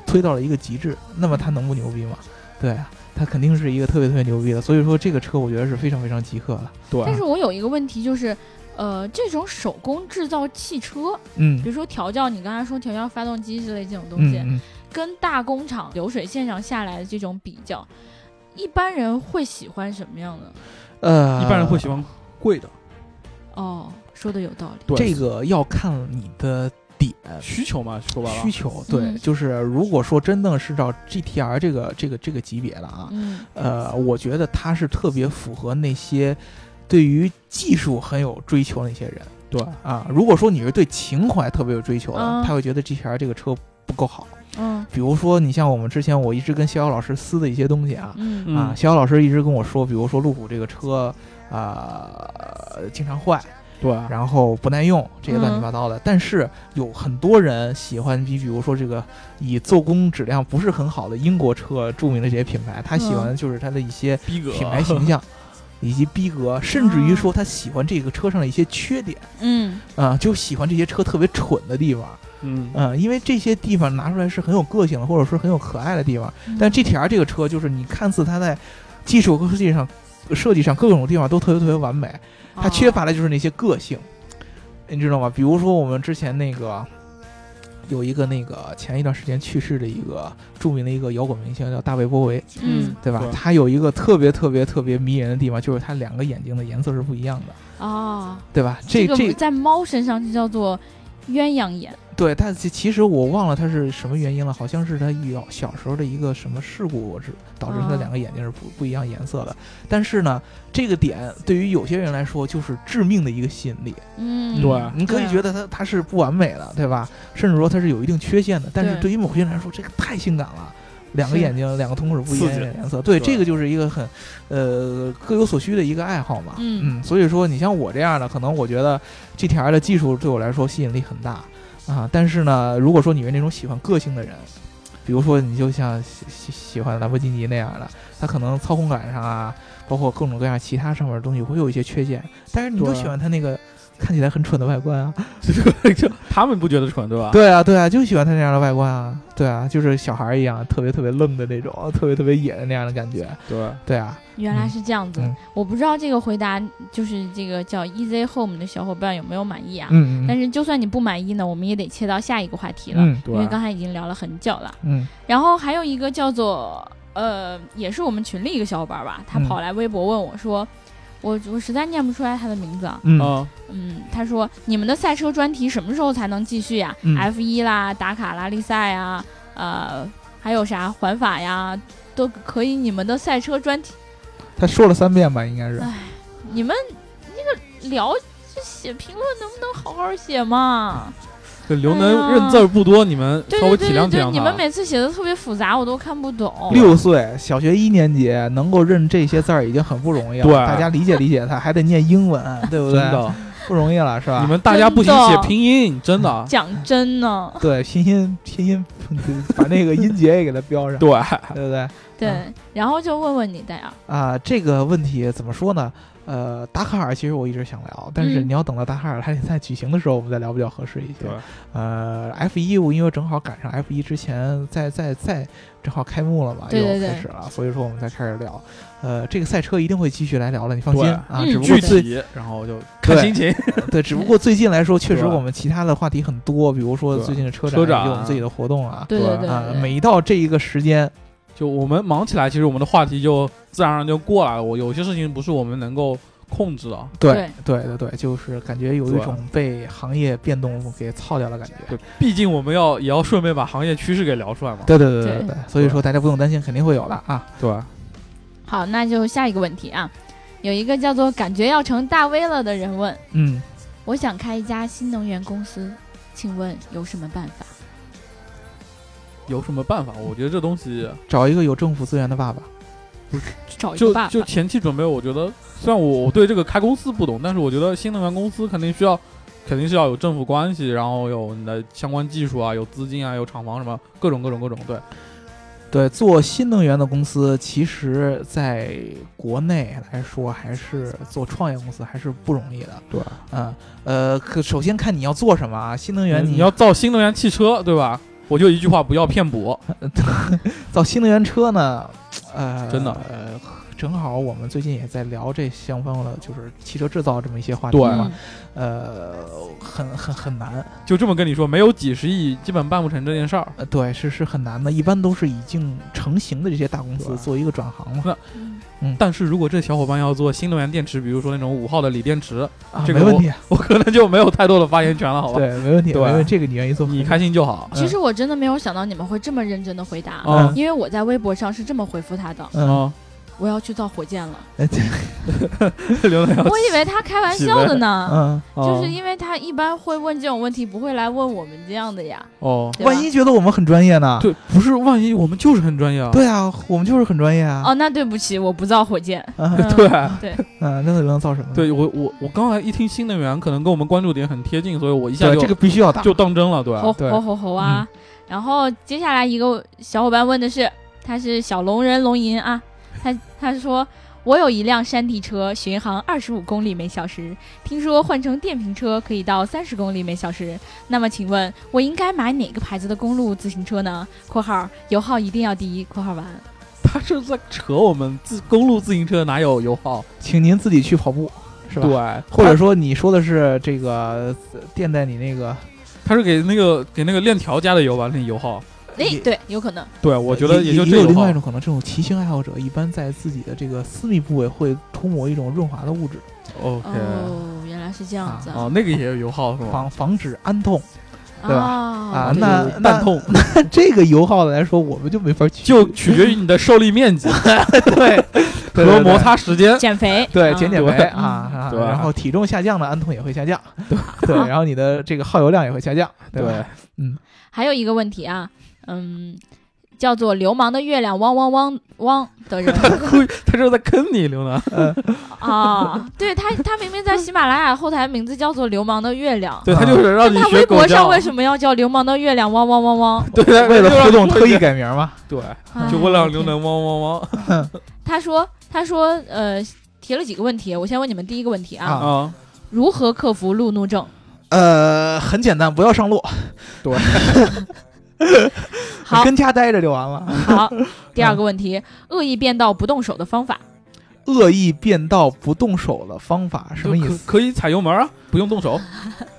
推到了一个极致。那么它能不牛逼吗？对啊，它肯定是一个特别特别牛逼的。所以说，这个车我觉得是非常非常极客了。对，但是我有一个问题就是。呃，这种手工制造汽车，嗯比如说调教，你刚才说调教发动机之类这种东西，嗯嗯，跟大工厂流水线上下来的这种比较，一般人会喜欢什么样的？呃，一般人会喜欢贵的，哦，说的有道理。对这个要看你的点。需求嘛，说白了需，求对，嗯就是如果说真的是照 GTR 这个这个这个级别的啊，嗯呃，我觉得它是特别符合那些对于技术很有追求那些人对，啊。如果说你是对情怀特别有追求的，嗯他会觉得 GTR 这个车不够好。嗯。比如说，你像我们之前我一直跟逍遥老师撕的一些东西啊，嗯。啊，嗯逍遥老师一直跟我说，比如说路虎这个车啊、经常坏，对，然后不耐用这些乱七嗯八糟的。但是有很多人喜欢，比比如说这个以做工质量不是很好的英国车著名的这些品牌，他喜欢的就是它的一些品牌形象。以及逼格，甚至于说他喜欢这个车上的一些缺点嗯啊、就喜欢这些车特别蠢的地方，嗯，啊、因为这些地方拿出来是很有个性的，或者说很有可爱的地方。嗯，但 GTR 这个车就是你看似它在技术和设计上、设计上各种地方都特别特别完美，它缺乏的就是那些个性。你知道吗？比如说我们之前那个有一个那个前一段时间去世的一个著名的一个摇滚明星叫大卫波维，嗯对吧？他有一个特别特别特别迷人的地方，就是他两个眼睛的颜色是不一样的，啊，对吧？这这个在猫身上就叫做鸳鸯眼。对，但其其实我忘了他是什么原因了，好像是他有小时候的一个什么事故，是导致他两个眼睛是不不一样颜色的。但是呢，这个点对于有些人来说就是致命的一个吸引力。嗯，对你可以觉得它它是不完美的，对吧？甚至说它是有一定缺陷的。但是对对于某些人来说，这个太性感了。两个眼睛，两个瞳孔是不一样的颜色，对，对这个就是一个很，呃，各有所需的一个爱好嘛。嗯所以说你像我这样的，可能我觉得 GTR 的技术对我来说吸引力很大啊。但是呢，如果说你是那种喜欢个性的人，比如说你就像喜喜喜欢兰博基尼那样的，它可能操控感上啊，包括各种各样其他上面的东西会有一些缺陷，但是你就喜欢它那个看起来很蠢的外观啊。就他们不觉得蠢对吧？对啊，对啊，就喜欢他那样的外观啊。对啊，就是小孩儿一样，特别特别愣的那种，特别特别野的那样的感觉。对，对啊，原来是这样子。嗯我不知道这个回答就是这个叫 Easy Home 的小伙伴有没有满意啊？嗯嗯但是就算你不满意呢，我们也得切到下一个话题了，嗯对因为刚才已经聊了很久了。嗯然后还有一个叫做呃，也是我们群里一个小伙伴吧，他嗯跑来微博问我说。我我实在念不出来他的名字啊，嗯嗯，嗯，他说你们的赛车专题什么时候才能继续呀、嗯 f 一啦、打卡拉力赛呀，呃，还有啥环法呀，都可以。你们的赛车专题，他说了三遍吧，应该是。你们那个聊这写评论能不能好好写嘛？这刘哎能认字儿不多，你们稍微对对对对，体谅体谅他。你们每次写的特别复杂，我都看不懂。六岁，小学一年级能够认这些字儿已经很不容易了。对大家理解理解他，还得念英文，对不对？真的，不容易了，是吧？你们大家不行写拼音，真的。讲真呢，对拼音拼音，把那个音节也给它标上，对，对不对？对，然后就问问你戴尔，啊、这个问题怎么说呢？呃，达喀尔其实我一直想聊，但是嗯你要等到达喀尔拉力赛举行的时候，我们再聊比较合适一些对。呃，F 一我因为正好赶上 F 一之前在在在正好开幕了嘛，又开始了，所以说我们才开始聊。呃，这个赛车一定会继续来聊的，你放心啊。嗯只不具过最体，然后就看心情。对，只不过最近来说，确实我们其他的话题很多，比如说最近的车车展以及我们自己的活动啊。对对对啊，每一到这一个时间，就我们忙起来，其实我们的话题就自然而然就过来了。我有些事情不是我们能够控制的。对对对对，就是感觉有一种被行业变动给操掉的感觉。对，毕竟我们要也要顺便把行业趋势给聊出来嘛。对对对对对对，所以说大家不用担心，肯定会有的啊。对，好，那就下一个问题啊，有一个叫做感觉要成大 V 了的人问，嗯，我想开一家新能源公司，请问有什么办法？有什么办法？我觉得这东西找一个有政府资源的爸爸。就找一个办法。就前期准备，我觉得虽然我我对这个开公司不懂，但是我觉得新能源公司肯定需要，肯定是要有政府关系，然后有你的相关技术啊，有资金啊，有厂房什么各种各种各种。对，对，做新能源的公司，其实在国内来说，还是做创业公司还是不容易的。对，嗯，呃，可首先看你要做什么啊。新能源你要造新能源汽车，对吧？我就一句话，不要骗补。造新能源车呢，呃，真的呃，正好我们最近也在聊这相关的，就是汽车制造这么一些话题对嘛嗯。呃，很很很难，就这么跟你说，没有几十亿，基本办不成这件事儿。呃，对，是是很难的。一般都是已经成型的这些大公司做一个转行嘛。嗯但是如果这小伙伴要做新能源电池，比如说那种五号的锂电池，啊，这个没问题，我 可能就没有太多的发言权了，好吧？对，没问题，对没问题，这个你愿意做，你开心就好。其实我真的没有想到你们会这么认真的回答，嗯因为我在微博上是这么回复他的：嗯，嗯，我要去造火箭了。哎 刘能我以为他开玩笑的呢，嗯，就是因为他一般会问这种问题，不会来问我们这样的呀。哦，万一觉得我们很专业呢？对，不是，万一我们就是很专业啊。对啊，我们就是很专业啊。哦，那对不起，我不造火箭。对对，嗯，那能造什么？对我我我刚才一听新能源，可能跟我们关注点很贴近，所以我一下，就这个必须要打。就当真了，对吧对吼吼吼吼啊！然后接下来一个小伙伴问的是，他是小龙人龙吟啊，他他说。我有一辆山地车，巡航二十五公里每小时，听说换成电瓶车可以到三十公里每小时。那么，请问我应该买哪个牌子的公路自行车呢？（括号油耗一定要低。）（括号完）他是在扯我们自公路自行车哪有油耗？请您自己去跑步。是吧？对，或者说你说的是这个呃垫在你那个，他是给那个给那个链条加的油吧，那油耗。哎，对，有可能。对，我觉得也就也有另外一。种可能，这种骑行爱好者一般在自己的这个私密部位会涂抹一种润滑的物质，OK，哦，原来是这样子啊哦，那个也有油耗是吗？防防止安痛。对吧啊啊那那痛那这个油耗的来说，我们就没法取，就取决于你的受力面积 对 对和摩。擦时间。减肥，对，啊减减肥对啊啊，对然后体重下降的安痛也会下降，对，然后你的这个耗油量也会下降，对嗯？还有一个问题啊，嗯，叫做流氓的月亮汪汪汪汪的人 他故意，他这是在坑你，刘楠。啊，对他，他明明在喜马拉雅后台名字叫做流氓的月亮，对他就是让你他学狗叫微博上。为什么要叫流氓的月亮汪汪汪汪？对，为了互动特意改。名嘛，对，哎就为了让刘能汪汪汪他说，他说，呃，提了几个问题，我先问你们第一个问题啊！如何克服路怒症？呃，很简单，不要上路，好，跟家待着就完了。好，第二个问题，恶意变道不动手的方法。恶意变道不动手的方法什么意思？可以踩油门啊，不用动手。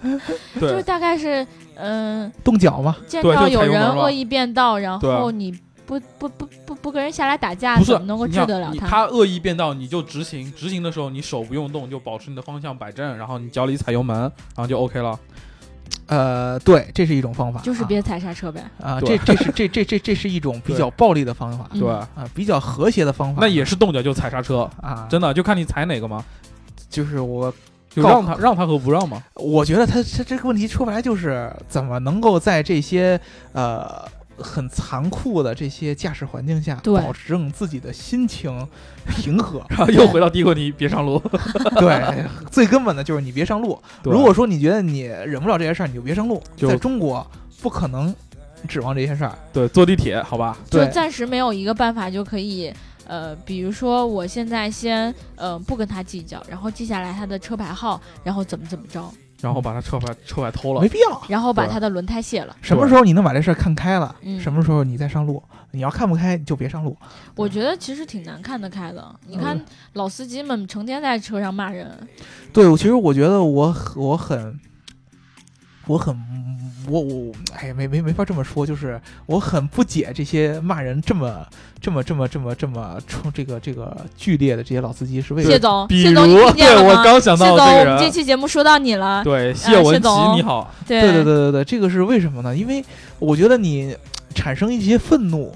就是，大概是，嗯、动脚嘛？见到有人恶意变道，然后你不不不不不跟人下来打架，不是怎么能够治得了他？他恶意变道，你就直行，直行的时候你手不用动，就保持你的方向摆正，然后你脚里踩油门，然后就 OK 了。呃，对，这是一种方法，就是别踩刹车呗。啊，这这是这这这这是一种比较暴力的方法嗯对，啊，比较和谐的方法。那也是动脚就踩刹车，啊，真的就看你踩哪个嘛，就是我就让他让他和不让嘛。我觉得他他这个问题说白了就是怎么能够在这些呃很残酷的这些驾驶环境下，保证自己的心情平和。然后又回到第一个问题，别上路。对，最根本的就是你别上路。如果说你觉得你忍不了这些事儿，你就别上路。就在中国不可能指望这些事儿。对坐地铁，好吧，对就暂时没有一个办法就可以，呃，比如说我现在先呃不跟他计较，然后记下来他的车牌号，然后怎么怎么着，然后把他车牌车牌偷了没。必要。然后把对他的轮胎卸了。什么时候你能把这事儿看开了，嗯什么时候你再上路。你要看不开，就别上路。我觉得其实挺难看得开的。你看嗯老司机们成天在车上骂人，对，我其实我觉得我我很，我很，我我哎呀，没没没法这么说，就是我很不解这些骂人这么这么这么这么这么冲这个这个剧烈的这些老司机是为什么？谢总，比谢总，你如，听见了对我？刚想谢总，到这个我们这，期节目说到你了。对谢文琪谢总你好，对对对对对对，这个是为什么呢？因为我觉得你产生一些愤怒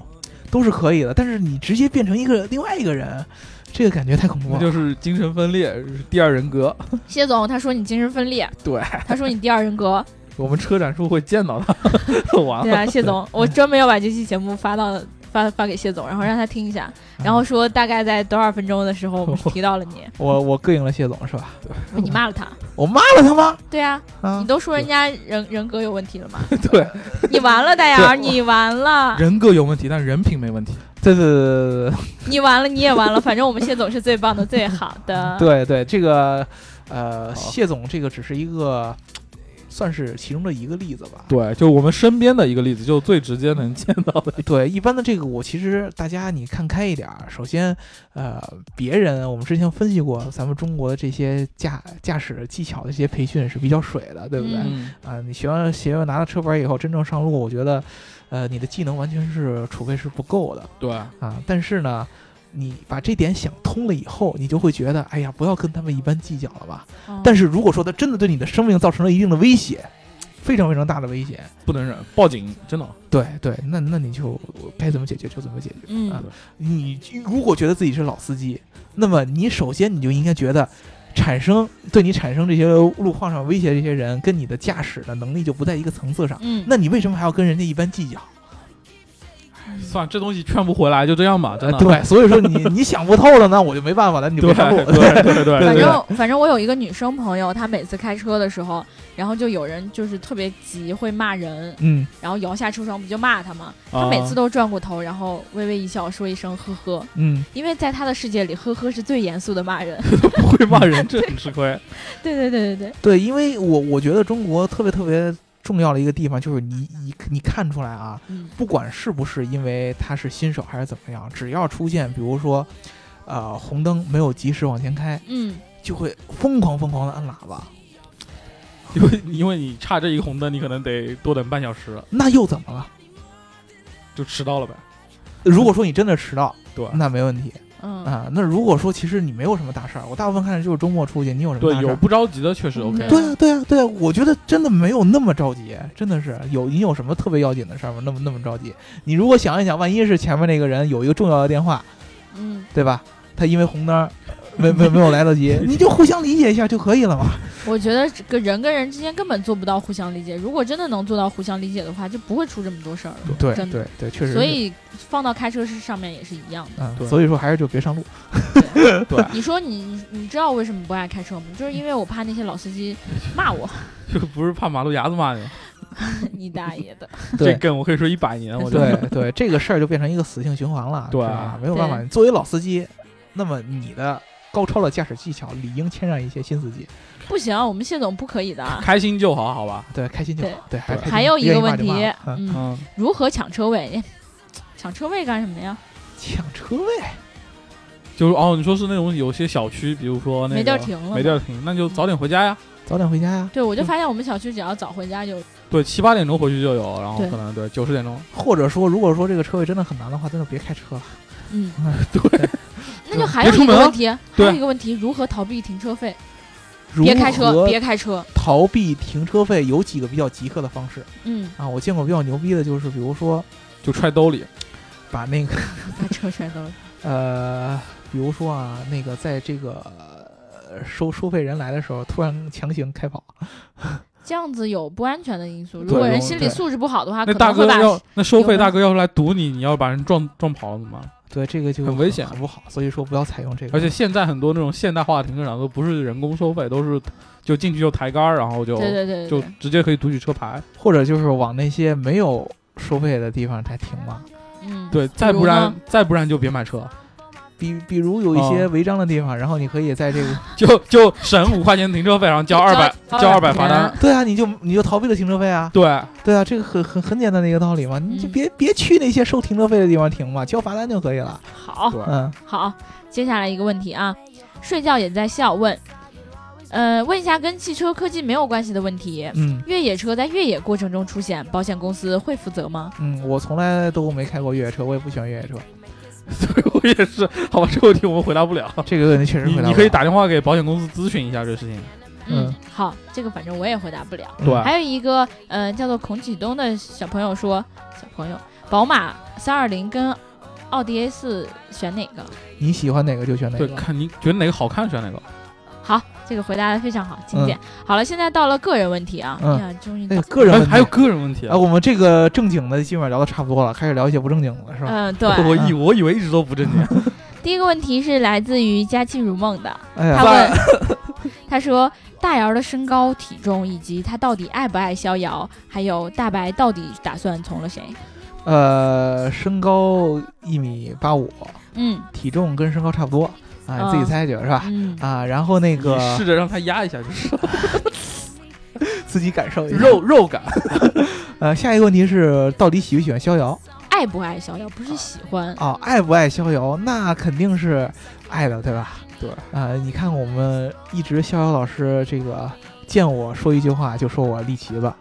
都是可以的，但是你直接变成一个另外一个人，这个感觉太恐怖了。那就是精神分裂，第二人格。谢总，他说你精神分裂，对，他说你第二人格。我们车展是不是会见到他？完了，对啊，谢总，我专门要把这期节目发到发发给谢总，然后让他听一下，然后说大概在多少分钟的时候我们提到了你，我我膈应了谢总是吧？你骂了他。我骂了他吗？对啊，啊你，都说人家人人格有问题了吗？对，你完了，大牙儿，你完了，人格有问题，但人品没问题。对对对对对你完了，你也完了。反正我们谢总是最棒的、最好的。对对，这个呃，谢总这个只是一个算是其中的一个例子吧。对，就我们身边的一个例子，就最直接能见到的。对，一般的这个我其实大家你看开一点儿。首先，呃，别人我们之前分析过，咱们中国的这些驾驾驶技巧的一些培训是比较水的，对不对？嗯啊，你学完学完拿到车牌以后，真正上路，我觉得，呃，你的技能完全是储备是不够的对，啊。但是呢，你把这点想通了以后，你就会觉得，哎呀，不要跟他们一般计较了吧。哦但是如果说他真的对你的生命造成了一定的威胁，非常非常大的威胁，不能忍，报警，真的。对对，那那你就该怎么解决就怎么解决。嗯啊你如果觉得自己是老司机，那么你首先你就应该觉得，产生对你产生这些路况上威胁这些人，跟你的驾驶的能力就不在一个层次上。嗯，那你为什么还要跟人家一般计较？算，这东西劝不回来，就这样吧，真的。呃对，所以说你 你想不透了，那我就没办法了，你就对别上路。对对对反正反正我有一个女生朋友，她每次开车的时候，然后就有人就是特别急，会骂人，嗯，然后摇下车窗不就骂她吗？她啊每次都转过头，然后微微一笑，说一声呵呵，嗯，因为在她的世界里，呵呵是最严肃的骂人。不 会骂人，这很吃亏。对对对对对，对，因为我我觉得中国特别特别重要的一个地方就是你你你看出来啊，嗯不管是不是因为他是新手还是怎么样，只要出现比如说，呃，红灯没有及时往前开，嗯，就会疯狂疯狂的按喇叭。因为因为你差这一个红灯，你可能得多等半小时，那又怎么了？就迟到了呗。如果说你真的迟到，对那没问题嗯，啊。那如果说其实你没有什么大事儿，我大部分看着就是周末出去，你有什么对，大事儿？有不着急的确实 OK。对啊，对啊，对啊，我觉得真的没有那么着急，真的是有你有什么特别要紧的事儿吗？那么那么着急？你如果想一想，万一是前面那个人有一个重要的电话，嗯，对吧？他因为红灯儿没没没有来得及，你就互相理解一下就可以了嘛。我觉得这个人跟人之间根本做不到互相理解。如果真的能做到互相理解的话，就不会出这么多事儿了。对真的对对，确实。所以放到开车是上面也是一样的。嗯，所以说还是就别上路。对，你说你你你知道为什么不爱开车吗？就是因为我怕那些老司机骂我，就不是怕马路牙子骂你，你大爷的！这对梗我可以说一百年。我觉得对对，这个事儿就变成一个死性循环了，对没有办法。你作为老司机，那么你的高超的驾驶技巧理应谦让一些新司机。不行，我们谢总不可以的啊。开心就好，好吧？对，开心就好。对，还还有一个问题嗯嗯，嗯，如何抢车位？抢车位干什么呀？抢车位，就是哦，你说是那种有些小区，比如说那个没地儿停了没地儿停，那就早点回家呀。早点回家呀。对，我就发现我们小区只要早回家就对，七八点钟回去就有，然后可能对九十点钟。或者说，如果说这个车位真的很难的话，真的别开车了。嗯，对，那就还有一个问题，还有一个问题，如何逃避停车费？如别开车，何别开车。逃避停车费有几个比较极客的方式嗯，啊？我见过比较牛逼的，就是比如说就揣兜里。把那个 把车揣兜里 呃，比如说啊，那个在这个呃收收费人来的时候，突然强行开跑，这样子有不安全的因素。如果人心理素质不好的话，那大哥要那收费大哥要是来堵你，你要把人撞撞跑了怎么办？对这个就很危险很不好。所以说不要采用这个。而且现在很多那种现代化的停车场都不是人工收费，都是就进去就抬杆儿，然后就对对对对就，直接可以读取车牌。或者就是往那些没有收费的地方才停嘛。嗯，对，再不然再不然就别买车，比比如有一些哦违章的地方，然后你可以在这个 就就省五块钱停车费，然后交二百交 交二百罚单。对啊，你就你就逃避了停车费啊。对，对啊，这个很很很简单的一个道理嘛，你就嗯别别去那些收停车费的地方停嘛，交罚单就可以了。好嗯，好，接下来一个问题啊，睡觉也在笑问，呃，问一下跟汽车科技没有关系的问题。嗯越野车在越野过程中出现，保险公司会负责吗？嗯，我从来都没开过越野车，我也不喜欢越野车。对我也是。好吧，这个问题我们回答不了。这个问题确实回答不了你可以打电话给保险公司咨询一下这个事情。嗯嗯，好，这个反正我也回答不了。嗯对还有一个，呃，叫做孔启东的小朋友说，小朋友，宝马三二零跟奥迪 A 四选哪个？你喜欢哪个就选哪个对，个。看你觉得哪个好看选哪个。好，这个回答的非常好，经典。好了，现在到了个人问题啊，嗯哎呀，终于个个人问题还还有个人问题啊，我们这个正经的基本上聊的差不多了，开始聊一些不正经的，是吧？嗯，对。我以我以为一直都不正经。第一个问题是来自于佳期如梦的，哎呀，他问，他说大姚的身高、体重以及他到底爱不爱逍遥，还有大白到底打算从了谁？呃，身高一米八五，嗯体重跟身高差不多啊，你自己嗯猜去是吧？嗯，啊，然后那个试着让他压一下，就 是自己感受一下肉肉感。呃，下一个问题是，到底喜不喜欢逍遥？爱不爱逍遥不是喜欢，哦，爱不爱逍遥？那肯定是爱的，对吧？对啊、你看我们一直逍遥老师这个见我说一句话就说我立旗子，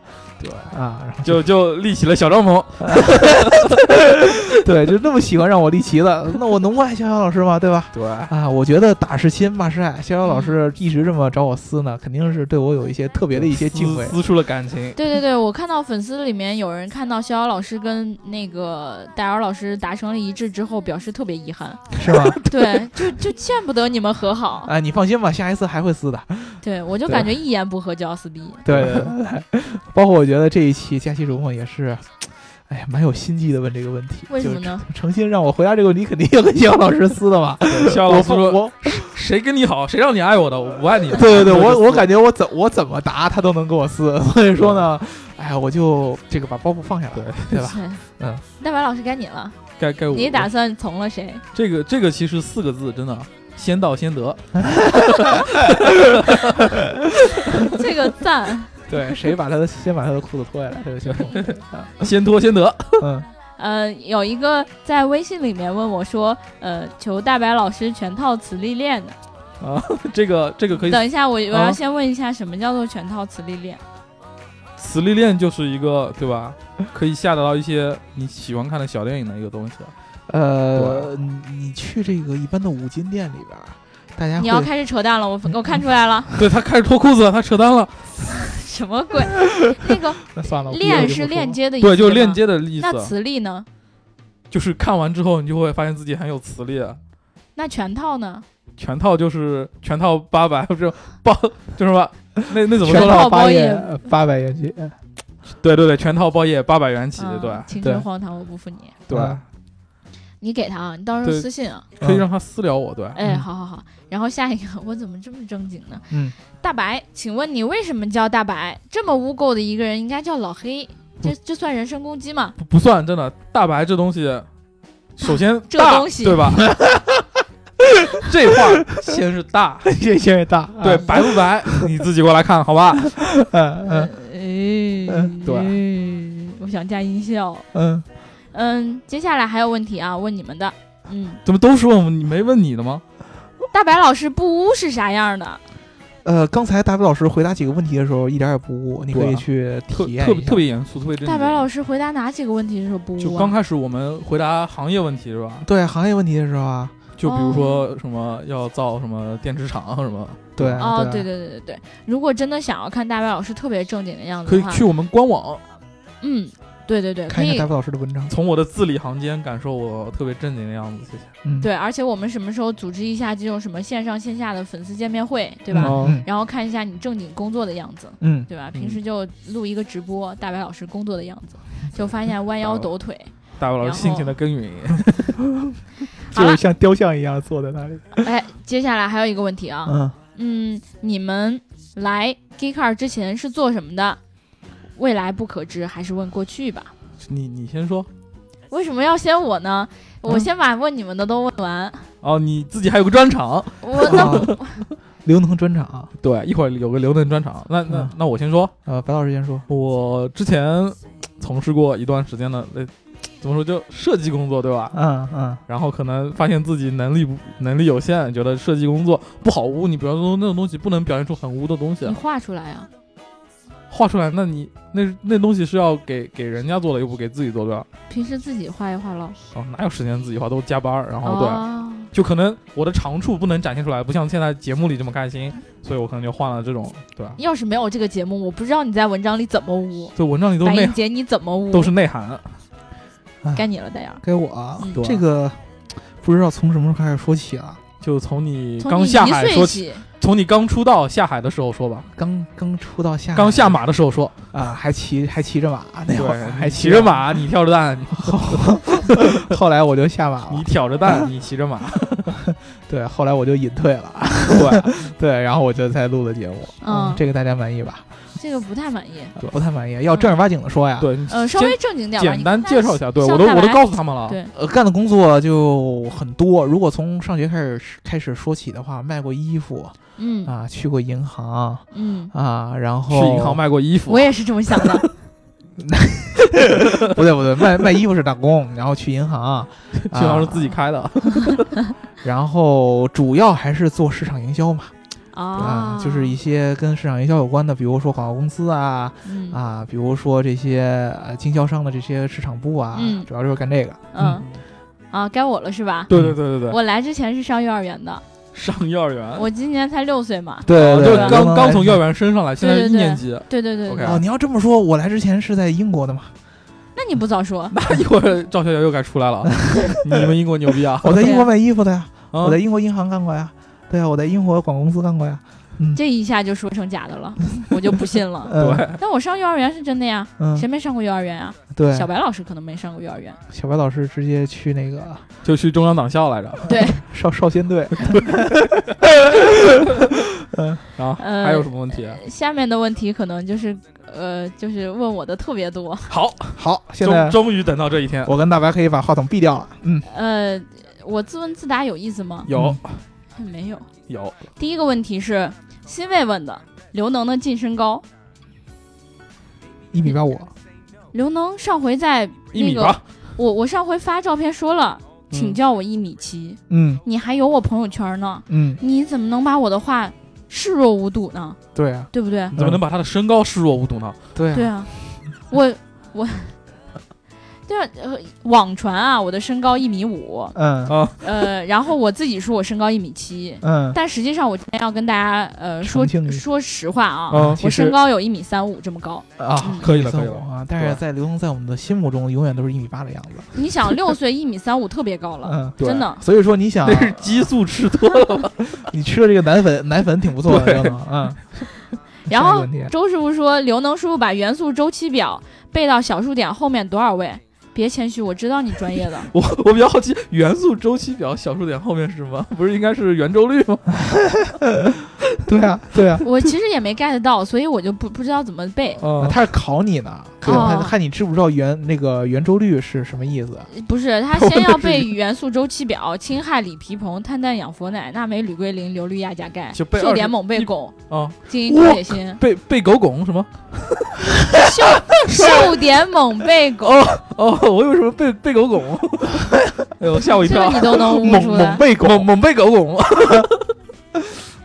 对，啊，然后就就立起了小帐篷。对，就那么喜欢让我立旗子，那我能不爱逍遥老师吗？对吧？对，啊，我觉得打是亲，骂是爱。逍遥老师一直这么找我撕呢，肯定是对我有一些特别的一些敬畏撕。出了感情。对对对，我看到粉丝里面有人看到逍遥老师跟那个戴尔老师达成了一致之后，表示特别遗憾，是吗？对，就就见不得你们和好，哎，你放心吧，下一次还会撕的。对我就感觉一言不合就要撕逼，对对对对，包括我觉得这一期佳期如梦也是，哎呀，蛮有心机的问这个问题。为什么呢？诚心让我回答这个问题，肯定要跟肖老师撕的嘛。肖我老师说我：“谁跟你好，谁让你爱我的，我不爱你。”对对对，我我感觉觉我怎我怎么答他都能跟我撕，所以说呢，哎呀，我就这个把包袱放下来，对对吧？嗯，大白老师该你了，该该我。你打算从了谁？这个这个其实四个字，真的先到先得。这个赞。对，谁把他的先把他的裤子脱下来，他就行动。先脱先得。嗯，呃，有一个在微信里面问我说，呃，求大白老师全套磁力链的，啊，这个这个可以，等一下，我我要啊先问一下，什么叫做全套磁力链？磁力链就是一个对吧？可以下得到一些你喜欢看的小电影的一个东西。呃，你你去这个一般的五金店里边儿，大家会你要开始扯淡了，我我看出来了，对他开始脱裤子了，他扯淡了。什么鬼？那个 那算了，我链是链接的意思，对，就是链。接的意思那，磁力呢？就是看完之后你就会发现自己很有磁力。那全套呢？全套就是全套八百，不是包，就是什么？那那怎么全说呢？套八包夜八百元起，对对对，全套包夜八百元起，嗯对青对春荒唐，我不负你。对，嗯你给他啊，你到时候私信啊。可以让他私聊我，对。哎，嗯好好好。然后下一个，我怎么这么正经呢？嗯，大白，请问你为什么叫大白？这么污垢的一个人，应该叫老黑。这这算人身攻击吗？不不算，真的，大白这东西，首先这东西对吧？这话先是大，先先是大，对，白不白你自己过来看好吧？嗯嗯哎，嗯对对，我想加音效。嗯，嗯，接下来还有问题啊，问你们的。嗯，怎么都是问我？你没问你的吗？大白老师不污是啥样的？呃，刚才大白老师回答几个问题的时候一点也不污，你可以去特特别体验一下特别严肃，特别正。大白老师回答哪几个问题的时候不污啊？就刚开始我们回答行业问题是吧？对行业问题的时候啊，就比如说什么要造什么电池厂什么，对哦，对对对对对对，如果真的想要看大白老师特别正经的样子的话，可以去我们官网，嗯，对对对，可以看一下大白老师的文章，从我的字里行间感受我特别正经的样子。谢谢。嗯，对，而且我们什么时候组织一下这种什么线上线下的粉丝见面会，对吧？然后看一下你正经工作的样子，嗯，对吧？嗯平时就录一个直播，大白老师工作的样子，就发现弯腰抖腿。大白老师辛勤的耕耘，就是，像雕像一样坐在那里，哎，接下来还有一个问题啊，嗯，嗯，你们来 Geekcar 之前是做什么的？未来不可知，还是问过去吧？你你先说。为什么要先我呢？我嗯先把问你们的都问完。哦，你自己还有个专场，我那啊 刘能专场，对，一会儿有个刘能专场。那那嗯那我先说，呃，白老师先说，我之前从事过一段时间的，呃，怎么说就设计工作，对吧？嗯嗯然后可能发现自己能力不能力有限，觉得设计工作不好污。你比方说那种东西不能表现出很污的东西你，画出来啊？画出来，那你那那东西是要给给人家做的，又不给自己做，对吧？平时自己画一画喽。哦，哪有时间自己画，都加班儿。然后对，哦，就可能我的长处不能展现出来，不像现在节目里这么开心，所以我可能就换了这种，对吧？要是没有这个节目，我不知道你在文章里怎么污。对文章里都内白银姐，你怎么污？都是内涵，该你了，大杨。该我这个不知道从什么时候开始说起啊，就从你刚下海说，起，从你刚出道下海的时候说吧，刚刚出道下刚下马的时候说，啊，还骑还骑着马那会儿，还骑着，马，你挑着担，后来我就下马 你，挑着担，你骑着马，对，后来我就隐退了，对，对，然后我就才录的节目，嗯这个大家满意吧？这个不太满意。不太满意，要正儿八经的说呀，对，你呃，稍微正经点吧。简单介绍一下，对我都我都告诉他们了，对，呃，干的工作就很多。如果从上学开始开始说起的话，卖过衣服嗯啊，去过银行嗯，啊，然后去银行卖过衣服我，也是这么想的。不对不对，卖卖衣服是打工，然后去银行，去银行是啊自己开的，然后主要还是做市场营销嘛，啊啊，，就是一些跟市场营销有关的，比如说广告公司啊嗯啊，比如说这些呃经销商的这些市场部啊，嗯主要就是干这个。嗯啊，该我了是吧？对对对对对，我来之前是上幼儿园的，上幼儿园，我今年才六岁嘛。对就对刚刚从幼儿园。升上来，现在一年级，对对对 OK 对，哦，你要这么说，我来之前是在英国的嘛？那你不早说？那一会儿赵小姐又该出来了，你们英国牛逼啊！我在英国卖衣服的呀，啊我在英国银行干过呀，对啊，我在英国广告公司干过呀。嗯，这一下就说成假的了，我就不信了。呃对，但我上幼儿园是真的呀，嗯，谁没上过幼儿园啊？对，小白老师可能没上过幼儿园。小白老师直接去那个就去中央党校来着，对，少少先队，嗯然后呃还有什么问题？下面的问题可能就是呃，就是问我的特别多。好，好，现在终终于等到这一天，我跟大白可以把话筒闭掉了。嗯，呃，我自问自答有意思吗？有 没有。有第一个问题是新卫问的，刘能的净身高。一米八五，刘能上回在那个一米八，我我上回发照片说了，请叫我一米七，嗯你还有我朋友圈呢，嗯，你怎么能把我的话视若无睹呢？对啊对不对？你怎么能把他的身高视若无睹呢？对啊对啊，我我。呃，网传啊，我的身高一米五，嗯。啊，呃，然后我自己说我身高一米七，嗯。但实际上我今天要跟大家呃说说实话啊，我身高有一米三五这么高。啊嗯，可以了可以了。啊，但是在刘能在我们的心目中永远都是一米八的样子。你想，六岁一米三五特别高了，嗯，真的。所以说你想那，是激素吃多了。吧？你吃了这个奶粉，奶粉挺不错的，嗯。然后周师傅说，刘能叔叔把元素周期表背到小数点后面多少位？别谦虚，我知道你专业的。我我比较好奇，元素周期表小数点后面是什么？不是应该是圆周率吗？对啊，对啊，我其实也没 get 到，所以我就不不知道怎么背。啊，他是考你呢，对哦看看你知不知道圆那个圆周率是什么意思？不是，他先要背元素周期表：氢、氦、锂、铍、硼、碳、氮、氧、氟、氖、钠、镁、铝、硅、磷、硫、氯、氩、钾、钙、就背溴、碘、20锰、钡、一汞、啊，金、银、铁、锌、背背狗拱什么？溴、溴、碘、锰、钡、汞。哦，我以为什么背背狗拱？哎呦，吓我一跳！个你都能悟猛出来猛。背狗，猛猛背狗拱，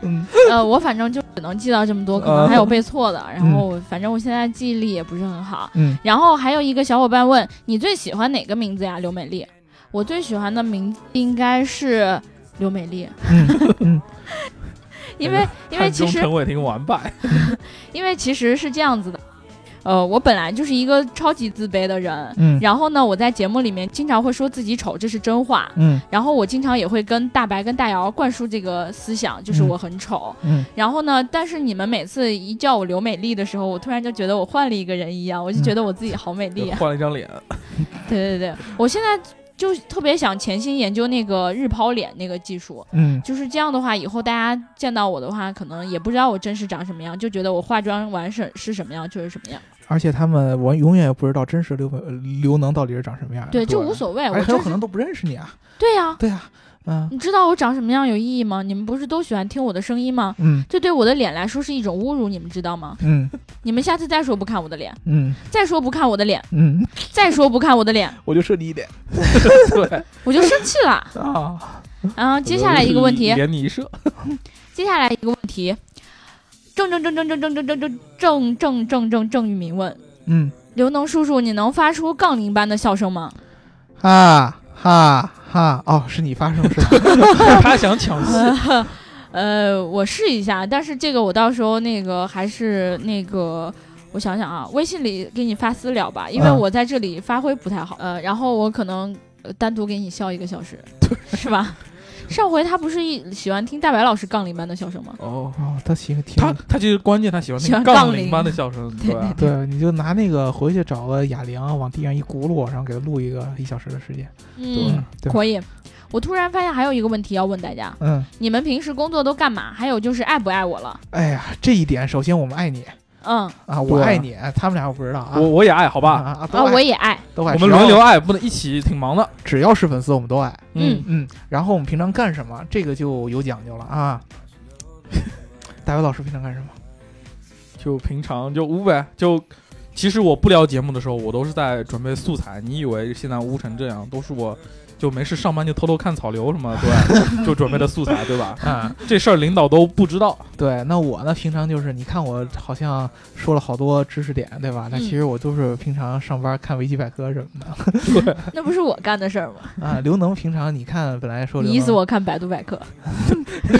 嗯呃，我反正就只能记到这么多，可能还有背错的。然后反正我现在记忆力也不是很好。嗯然后还有一个小伙伴问你最喜欢哪个名字呀？刘美丽。我最喜欢的名字应该是刘美丽，因为因为其实陈伟霆完败，因为其实是这样子的，呃，我本来就是一个超级自卑的人。嗯然后呢，我在节目里面经常会说自己丑，这是真话。嗯然后我经常也会跟大白跟大姚灌输这个思想，就是嗯我很丑。嗯然后呢，但是你们每次一叫我刘美丽的时候，我突然就觉得我换了一个人一样，我就觉得我自己好美丽啊！换了一张脸，对对对，我现在就特别想潜心研究那个日抛脸那个技术，嗯就是这样的话，以后大家见到我的话，可能也不知道我真实长什么样，就觉得我化妆完是是什么样就是什么样。而且他们我永远也不知道真实刘能到底是长什么样的。对，就无所谓，我很有可能都不认识你啊。对呀、对啊，嗯你知道我长什么样有意义吗？你们不是都喜欢听我的声音吗？嗯这对我的脸来说是一种侮辱，你们知道吗？嗯你们下次再说不看我的脸，嗯再说不看我的脸，嗯，再说不看我的脸，我就射你一点对，我就生气了。啊。然后接下来一个问题，连你一射，接下来一个问题，正正正正正正正正正正正正正郑玉明问嗯刘能叔叔，你能发出杠铃般的笑声吗？哈哈哈哦，是你发生是吧？他想抢戏，呃，我试一下，但是这个我到时候那个还是那个。我想想啊，微信里给你发私聊吧，因为嗯我在这里发挥不太好。呃，然后我可能呃单独给你笑一个小时，是吧？上回他不是一喜欢听大白老师杠铃般的笑声吗？哦，哦，他喜欢听他他其实关键他喜欢喜那个杠铃欢杠铃般的笑声，对吧？对，你就拿那个回去找个哑铃，往地上一轱辘，然后给他录一个一小时的时间。嗯，对吧可以。我突然发现还有一个问题要问大家：嗯，你们平时工作都干嘛？还有就是爱不爱我了？哎呀，这一点首先我们爱你嗯啊，我爱你，他们俩我不知道啊。我我也爱，好吧？啊我也爱。都爱，我们轮流爱，不能一起，挺忙的。只要是粉丝我们都爱。嗯嗯，然后我们平常干什么，这个就有讲究了啊。大伟老师平常干什么？就平常就污呗，就其实我不聊节目的时候，我都是在准备素材。你以为现在污成这样，都是我就没事上班就偷偷看草榴什么，对，就准备的素材，对吧？啊，这事儿领导都不知道，对，那我呢，平常就是你看我好像说了好多知识点，对吧？那嗯其实我都是平常上班看维基百科什么的对 那不是我干的事儿吗？啊。刘能平常你看本来说你意思我看百度百科，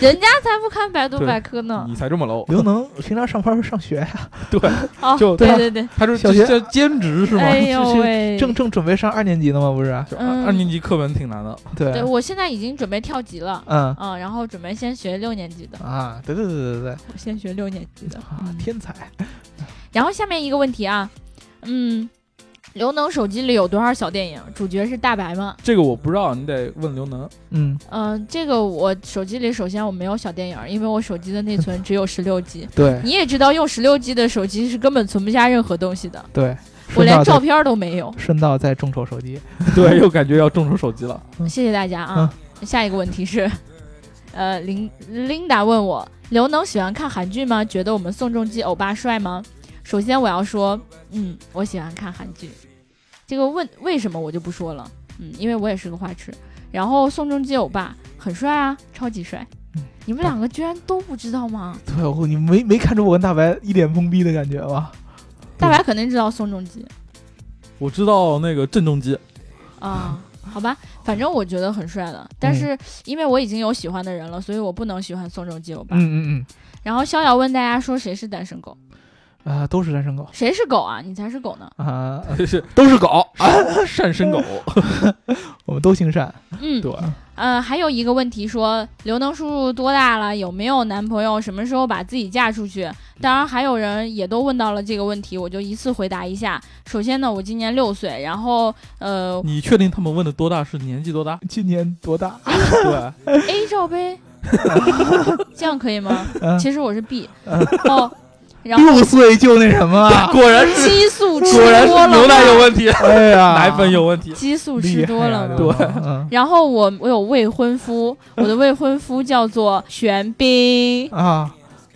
人家才不看百度百科呢。你才这么 low。刘能平常上班是上学呀，哦，就对啊对对对，他是小学兼职是吗？哎呦喂，正正准备上二年级呢吗？不是？二二年级课文挺难的，对，对我现在已经准备跳级了，嗯嗯，然后准备先学六年级的，啊，对对对对对我先学六年级的。啊，嗯天才。然后下面一个问题啊，嗯，刘能手机里有多少小电影？主角是大白吗？这个我不知道，你得问刘能。嗯，嗯、这个我手机里首先我没有小电影，因为我手机的内存只有十六 G。对你也知道，用十六 G 的手机是根本存不下任何东西的，对，我连照片都没有。顺道再众筹手机。对，又感觉要众筹手机了。谢谢大家啊。下一个问题是，呃，琳琳达问我，刘能喜欢看韩剧吗？觉得我们宋仲基欧巴帅吗？首先我要说，嗯，我喜欢看韩剧。这个问为什么我就不说了，嗯，因为我也是个花痴。然后宋仲基欧巴很帅啊，超级帅嗯。你们两个居然都不知道吗？对，我你没没看出我跟大白一脸懵逼的感觉吧？大白肯定知道宋仲基我知道那个郑中基，啊，好吧，反正我觉得很帅的。但是因为我已经有喜欢的人了，所以我不能喜欢宋仲基欧巴。嗯嗯然后逍遥问大家说谁是单身狗？嗯，啊，都是单身狗谁是狗啊？你才是狗呢。啊，是都是狗，单身狗，我们都姓单。嗯，对，呃，还有一个问题说，刘能叔叔多大了？有没有男朋友？什么时候把自己嫁出去？当然，还有人也都问到了这个问题，我就一次回答一下。首先呢，我今年六岁，然后呃你确定他们问的多大是年纪多大？今年多大？对，，A 罩杯，这样可以吗？嗯其实我是 B，嗯哦，然后六岁就那什么了？果然是激素吃果然多了是牛奶有问题，哎呀，奶粉有问题。激素吃多了吗？刘能嗯然后我我有未婚夫，我的未婚夫叫做玄彬。啊，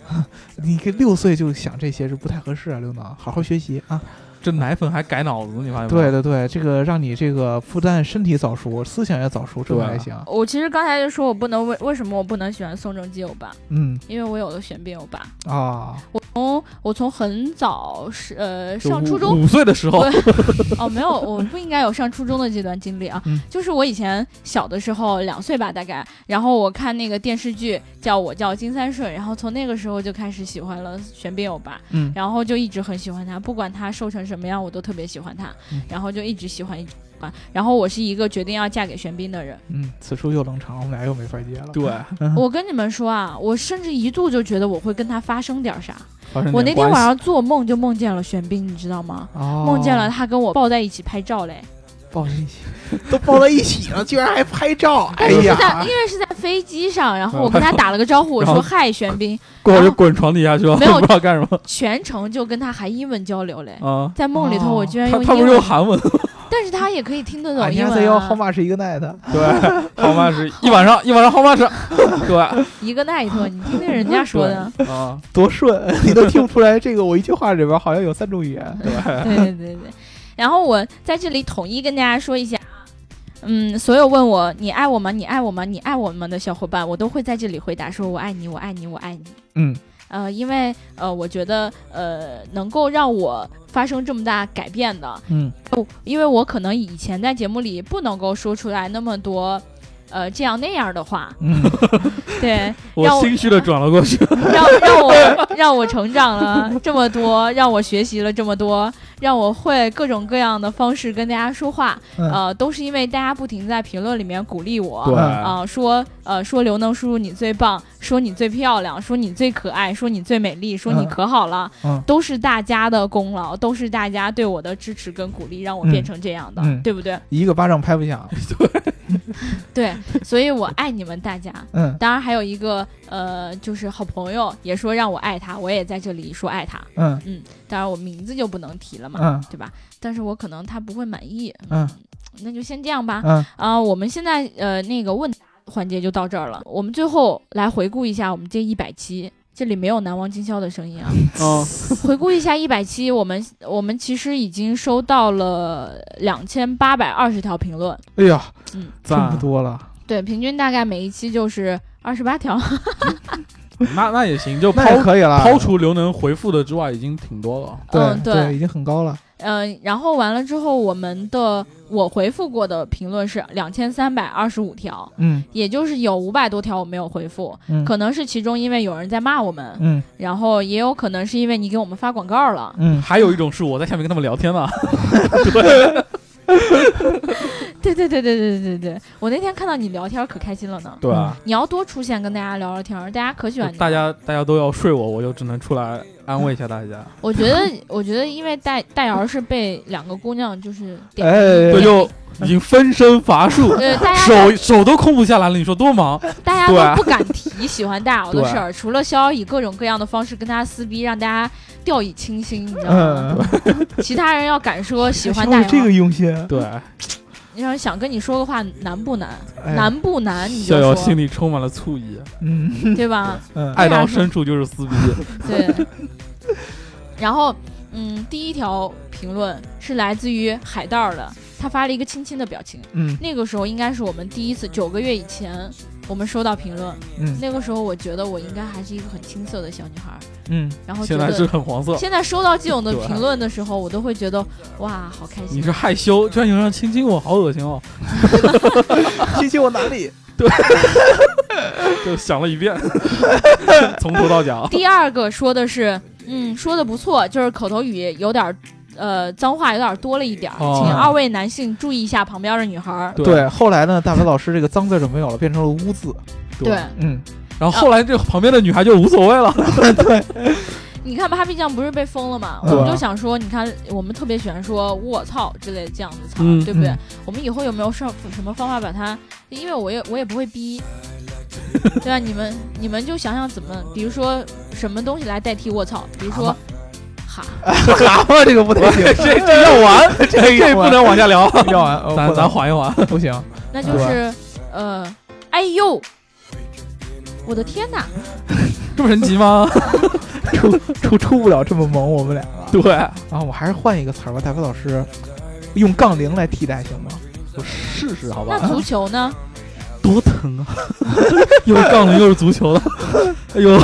你个六岁就想这些是不太合适啊，刘能，好好学习啊。这奶粉还改脑子，你发现没？对对对，这个让你这个不但身体早熟，思想也早熟，这还行。我其实刚才就说我不能为为什么我不能喜欢宋仲基欧巴，嗯因为我有了玄彬欧巴。啊，我从我从很早是呃上初中五岁的时候，哦没有，我不应该有上初中的这段经历啊。嗯 就是我以前小的时候两岁吧大概，然后我看那个电视剧叫我叫金三顺，然后从那个时候就开始喜欢了玄彬欧巴。嗯然后就一直很喜欢他，不管他瘦成什么样，我都特别喜欢他，嗯然后就一直喜欢，一直喜欢。然后我是一个决定要嫁给玄彬的人。嗯，此处又冷场，我们俩又没法接了。对，嗯我跟你们说啊，我甚至一度就觉得我会跟他发生点啥。发生我那天晚上做梦就梦见了玄彬，你知道吗？哦，梦见了他跟我抱在一起拍照嘞。抱在一起，都抱在一起了，居然还拍照，哎是在呀因，为是在飞机上，然后我跟他打了个招呼，我说嗨玄彬，过会儿就滚床底下去了，没有不知道干什么全程就跟他还英文交流嘞。啊。在梦里头，哦我居然他他不用英文，是用韩文，但是他也可以听得懂英家在要文、how 啊。much 一个 night，对，好嘛是一晚上一晚上好嘛是，对一个 night，你听听人家说的。啊，多顺，你都听不出来这个我一句话里边好像有三种语言。对对对对。然后我在这里统一跟大家说一下，嗯，所有问我你爱我吗？你爱我吗？你爱我们的小伙伴，我都会在这里回答说我爱你，我爱你，我爱你。嗯呃，因为呃，我觉得呃，能够让我发生这么大改变的，嗯哦，因为我可能以前在节目里不能够说出来那么多。呃，这样那样的话，嗯 对，我心虚的转了过去。让让我让我成长了这么多，让我学习了这么多，让我会各种各样的方式跟大家说话，嗯。呃，都是因为大家不停在评论里面鼓励我，对。啊、说呃说刘能叔叔你最棒，说你最漂亮，说你最可爱，说你最美丽，说你嗯。可好了，嗯。都是大家的功劳，都是大家对我的支持跟鼓励，让我变成这样的，嗯。对不对？一个巴掌拍不响。对，所以我爱你们大家。嗯。当然还有一个呃，就是好朋友也说让我爱他，我也在这里说爱他。嗯。嗯，当然我名字就不能提了嘛，嗯对吧？但是我可能他不会满意，嗯那就先这样吧。嗯啊、我们现在呃那个问答环节就到这儿了，我们最后来回顾一下我们这一百期。这里没有难忘今宵的声音啊！哦，回顾一下一百期，我们我们其实已经收到了两千八百二十条评论，哎呀，嗯，这么，多了，对，平均大概每一期就是二十八条。那那也行，就那也抛可以了。抛除刘能回复的之外，已经挺多了。对嗯，对，已经很高了。嗯，然后完了之后，我们的我回复过的评论是两千三百二十五条，嗯也就是有五百多条我没有回复，嗯可能是其中因为有人在骂我们，嗯然后也有可能是因为你给我们发广告了。嗯，还有一种是我在下面跟他们聊天呢。对 对对对对对对对，我那天看到你聊天可开心了呢。对啊，你要多出现跟大家聊聊天，大家可喜欢你了。大家大家都要睡我，我就只能出来安慰一下大家。我觉得，我觉得因为戴戴瑶是被两个姑娘就是点哎对，就已经分身乏术，对大家手手都空不下来了。你说多忙？大家对都不敢提喜欢大姚的事儿，除了逍遥以各种各样的方式跟他撕逼，让大家掉以轻心，你知道吗？嗯，其他人要敢说喜欢大姚，这个用心，对，你要想跟你说个话难不难？哎难不难？你就逍遥心里充满了醋意，嗯对吧？嗯爱到深处就是撕逼。对。然后，嗯，第一条评论是来自于海盗的，他发了一个亲亲的表情。嗯那个时候应该是我们第一次，九个月以前我们收到评论。嗯那个时候我觉得我应该还是一个很青涩的小女孩，嗯，然后觉现在是得很黄色。现在收到这种的评论的时候，我都会觉得哇，好开心。你是害羞，居然有人亲亲我，好恶心哦！亲亲我哪里？对 就想了一遍，从头到脚。第二个说的是，嗯，说的不错，就是口头语有点儿，呃，脏话有点多了一点儿，哦请二位男性注意一下旁边的女孩儿。对，后来呢，大白老师这个脏字就没有了，变成了污字。对，嗯，然后后来这旁边的女孩就无所谓了。对你看 Papi 酱不是被封了吗？我们就想说，你看我们特别喜欢说“我操”之类的这样子词儿，嗯对不对？嗯我们以后有没有什什么方法把它？因为我也我也不会逼，对吧？你们你们就想想怎么，比如说什么东西来代替“我操”，比如说哈，蛤蟆这个不太行，这这要完，这这不能往下聊。要完，哦咱咱缓一缓。不行。那就是呃，哎呦，我的天哪！这么神奇吗？出出出不了这么萌，我们两个。对，然后我还是换一个词儿吧，大飞老师，用杠铃来替代行吗？我试试好吧那足球呢？多疼啊！又是杠铃又是足球的，哎呦，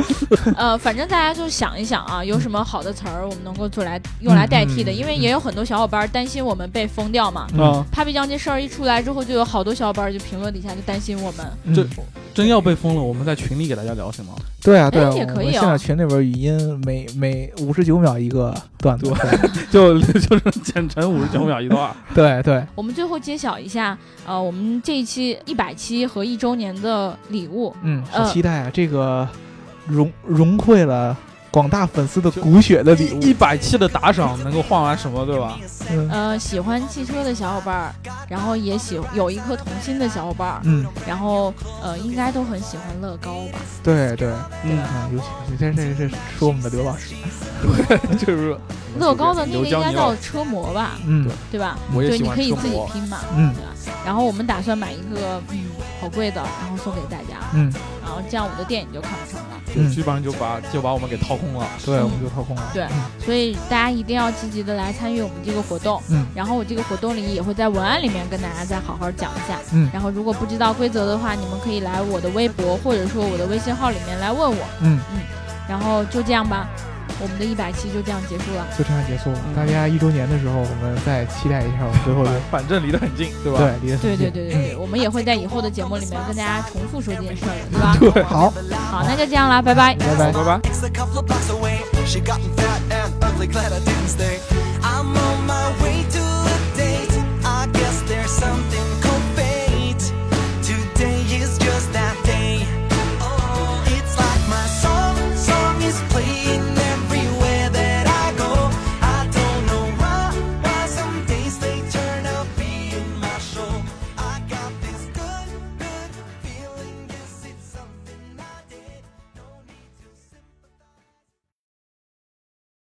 呃，反正大家就想一想啊，有什么好的词儿我们能够做来用来代替的？因为也有很多小伙伴担心我们被封掉嘛。嗯，Papi 酱这事儿一出来之后，就有好多小伙伴就评论底下就担心我们。嗯这真要被封了，我们在群里给大家聊行吗？对啊，对啊，哎也可以哦现在群里边语音每每五十九秒一个段子，就 就是剪成五十九秒一段。对对，我们最后揭晓一下，呃，我们这一期一百期和一周年的礼物。嗯，好呃期待啊！这个融融汇了广大粉丝的骨血的礼物，一百期的打赏能够换完什么，对吧？嗯呃，喜欢汽车的小伙伴儿，然后也喜有一颗童心的小伙伴儿，嗯，然后呃，应该都很喜欢乐高吧？对对，嗯，啊，尤其这这这说我们的刘老师，就是乐高的那个应该叫车模吧，嗯对吧？我也喜欢对你可以。自己拼嘛，嗯对吧？然后我们打算买一个嗯好贵的，然后送给大家，嗯，然后这样我的电影就看不成了。就基本上就把就把我们给掏空了。对，我们就掏空了，对所以大家一定要积极的来参与我们这个活动。嗯然后我这个活动里也会在文案里面跟大家再好好讲一下。嗯然后如果不知道规则的话，你们可以来我的微博或者说我的微信号里面来问我。嗯，然后就这样吧，我们的一百期就这样结束了，就这样结束。大家一周年的时候，我们再期待一下我们最后的。反正离得很近，对吧？对，离得很近。对对对对，我们也会在以后的节目里面跟大家重复说这件事儿，对吧？对，好，好，那就这样了，拜拜，拜拜，拜拜。Glad I didn't stay. I'm on my way to a date. I guess there's something.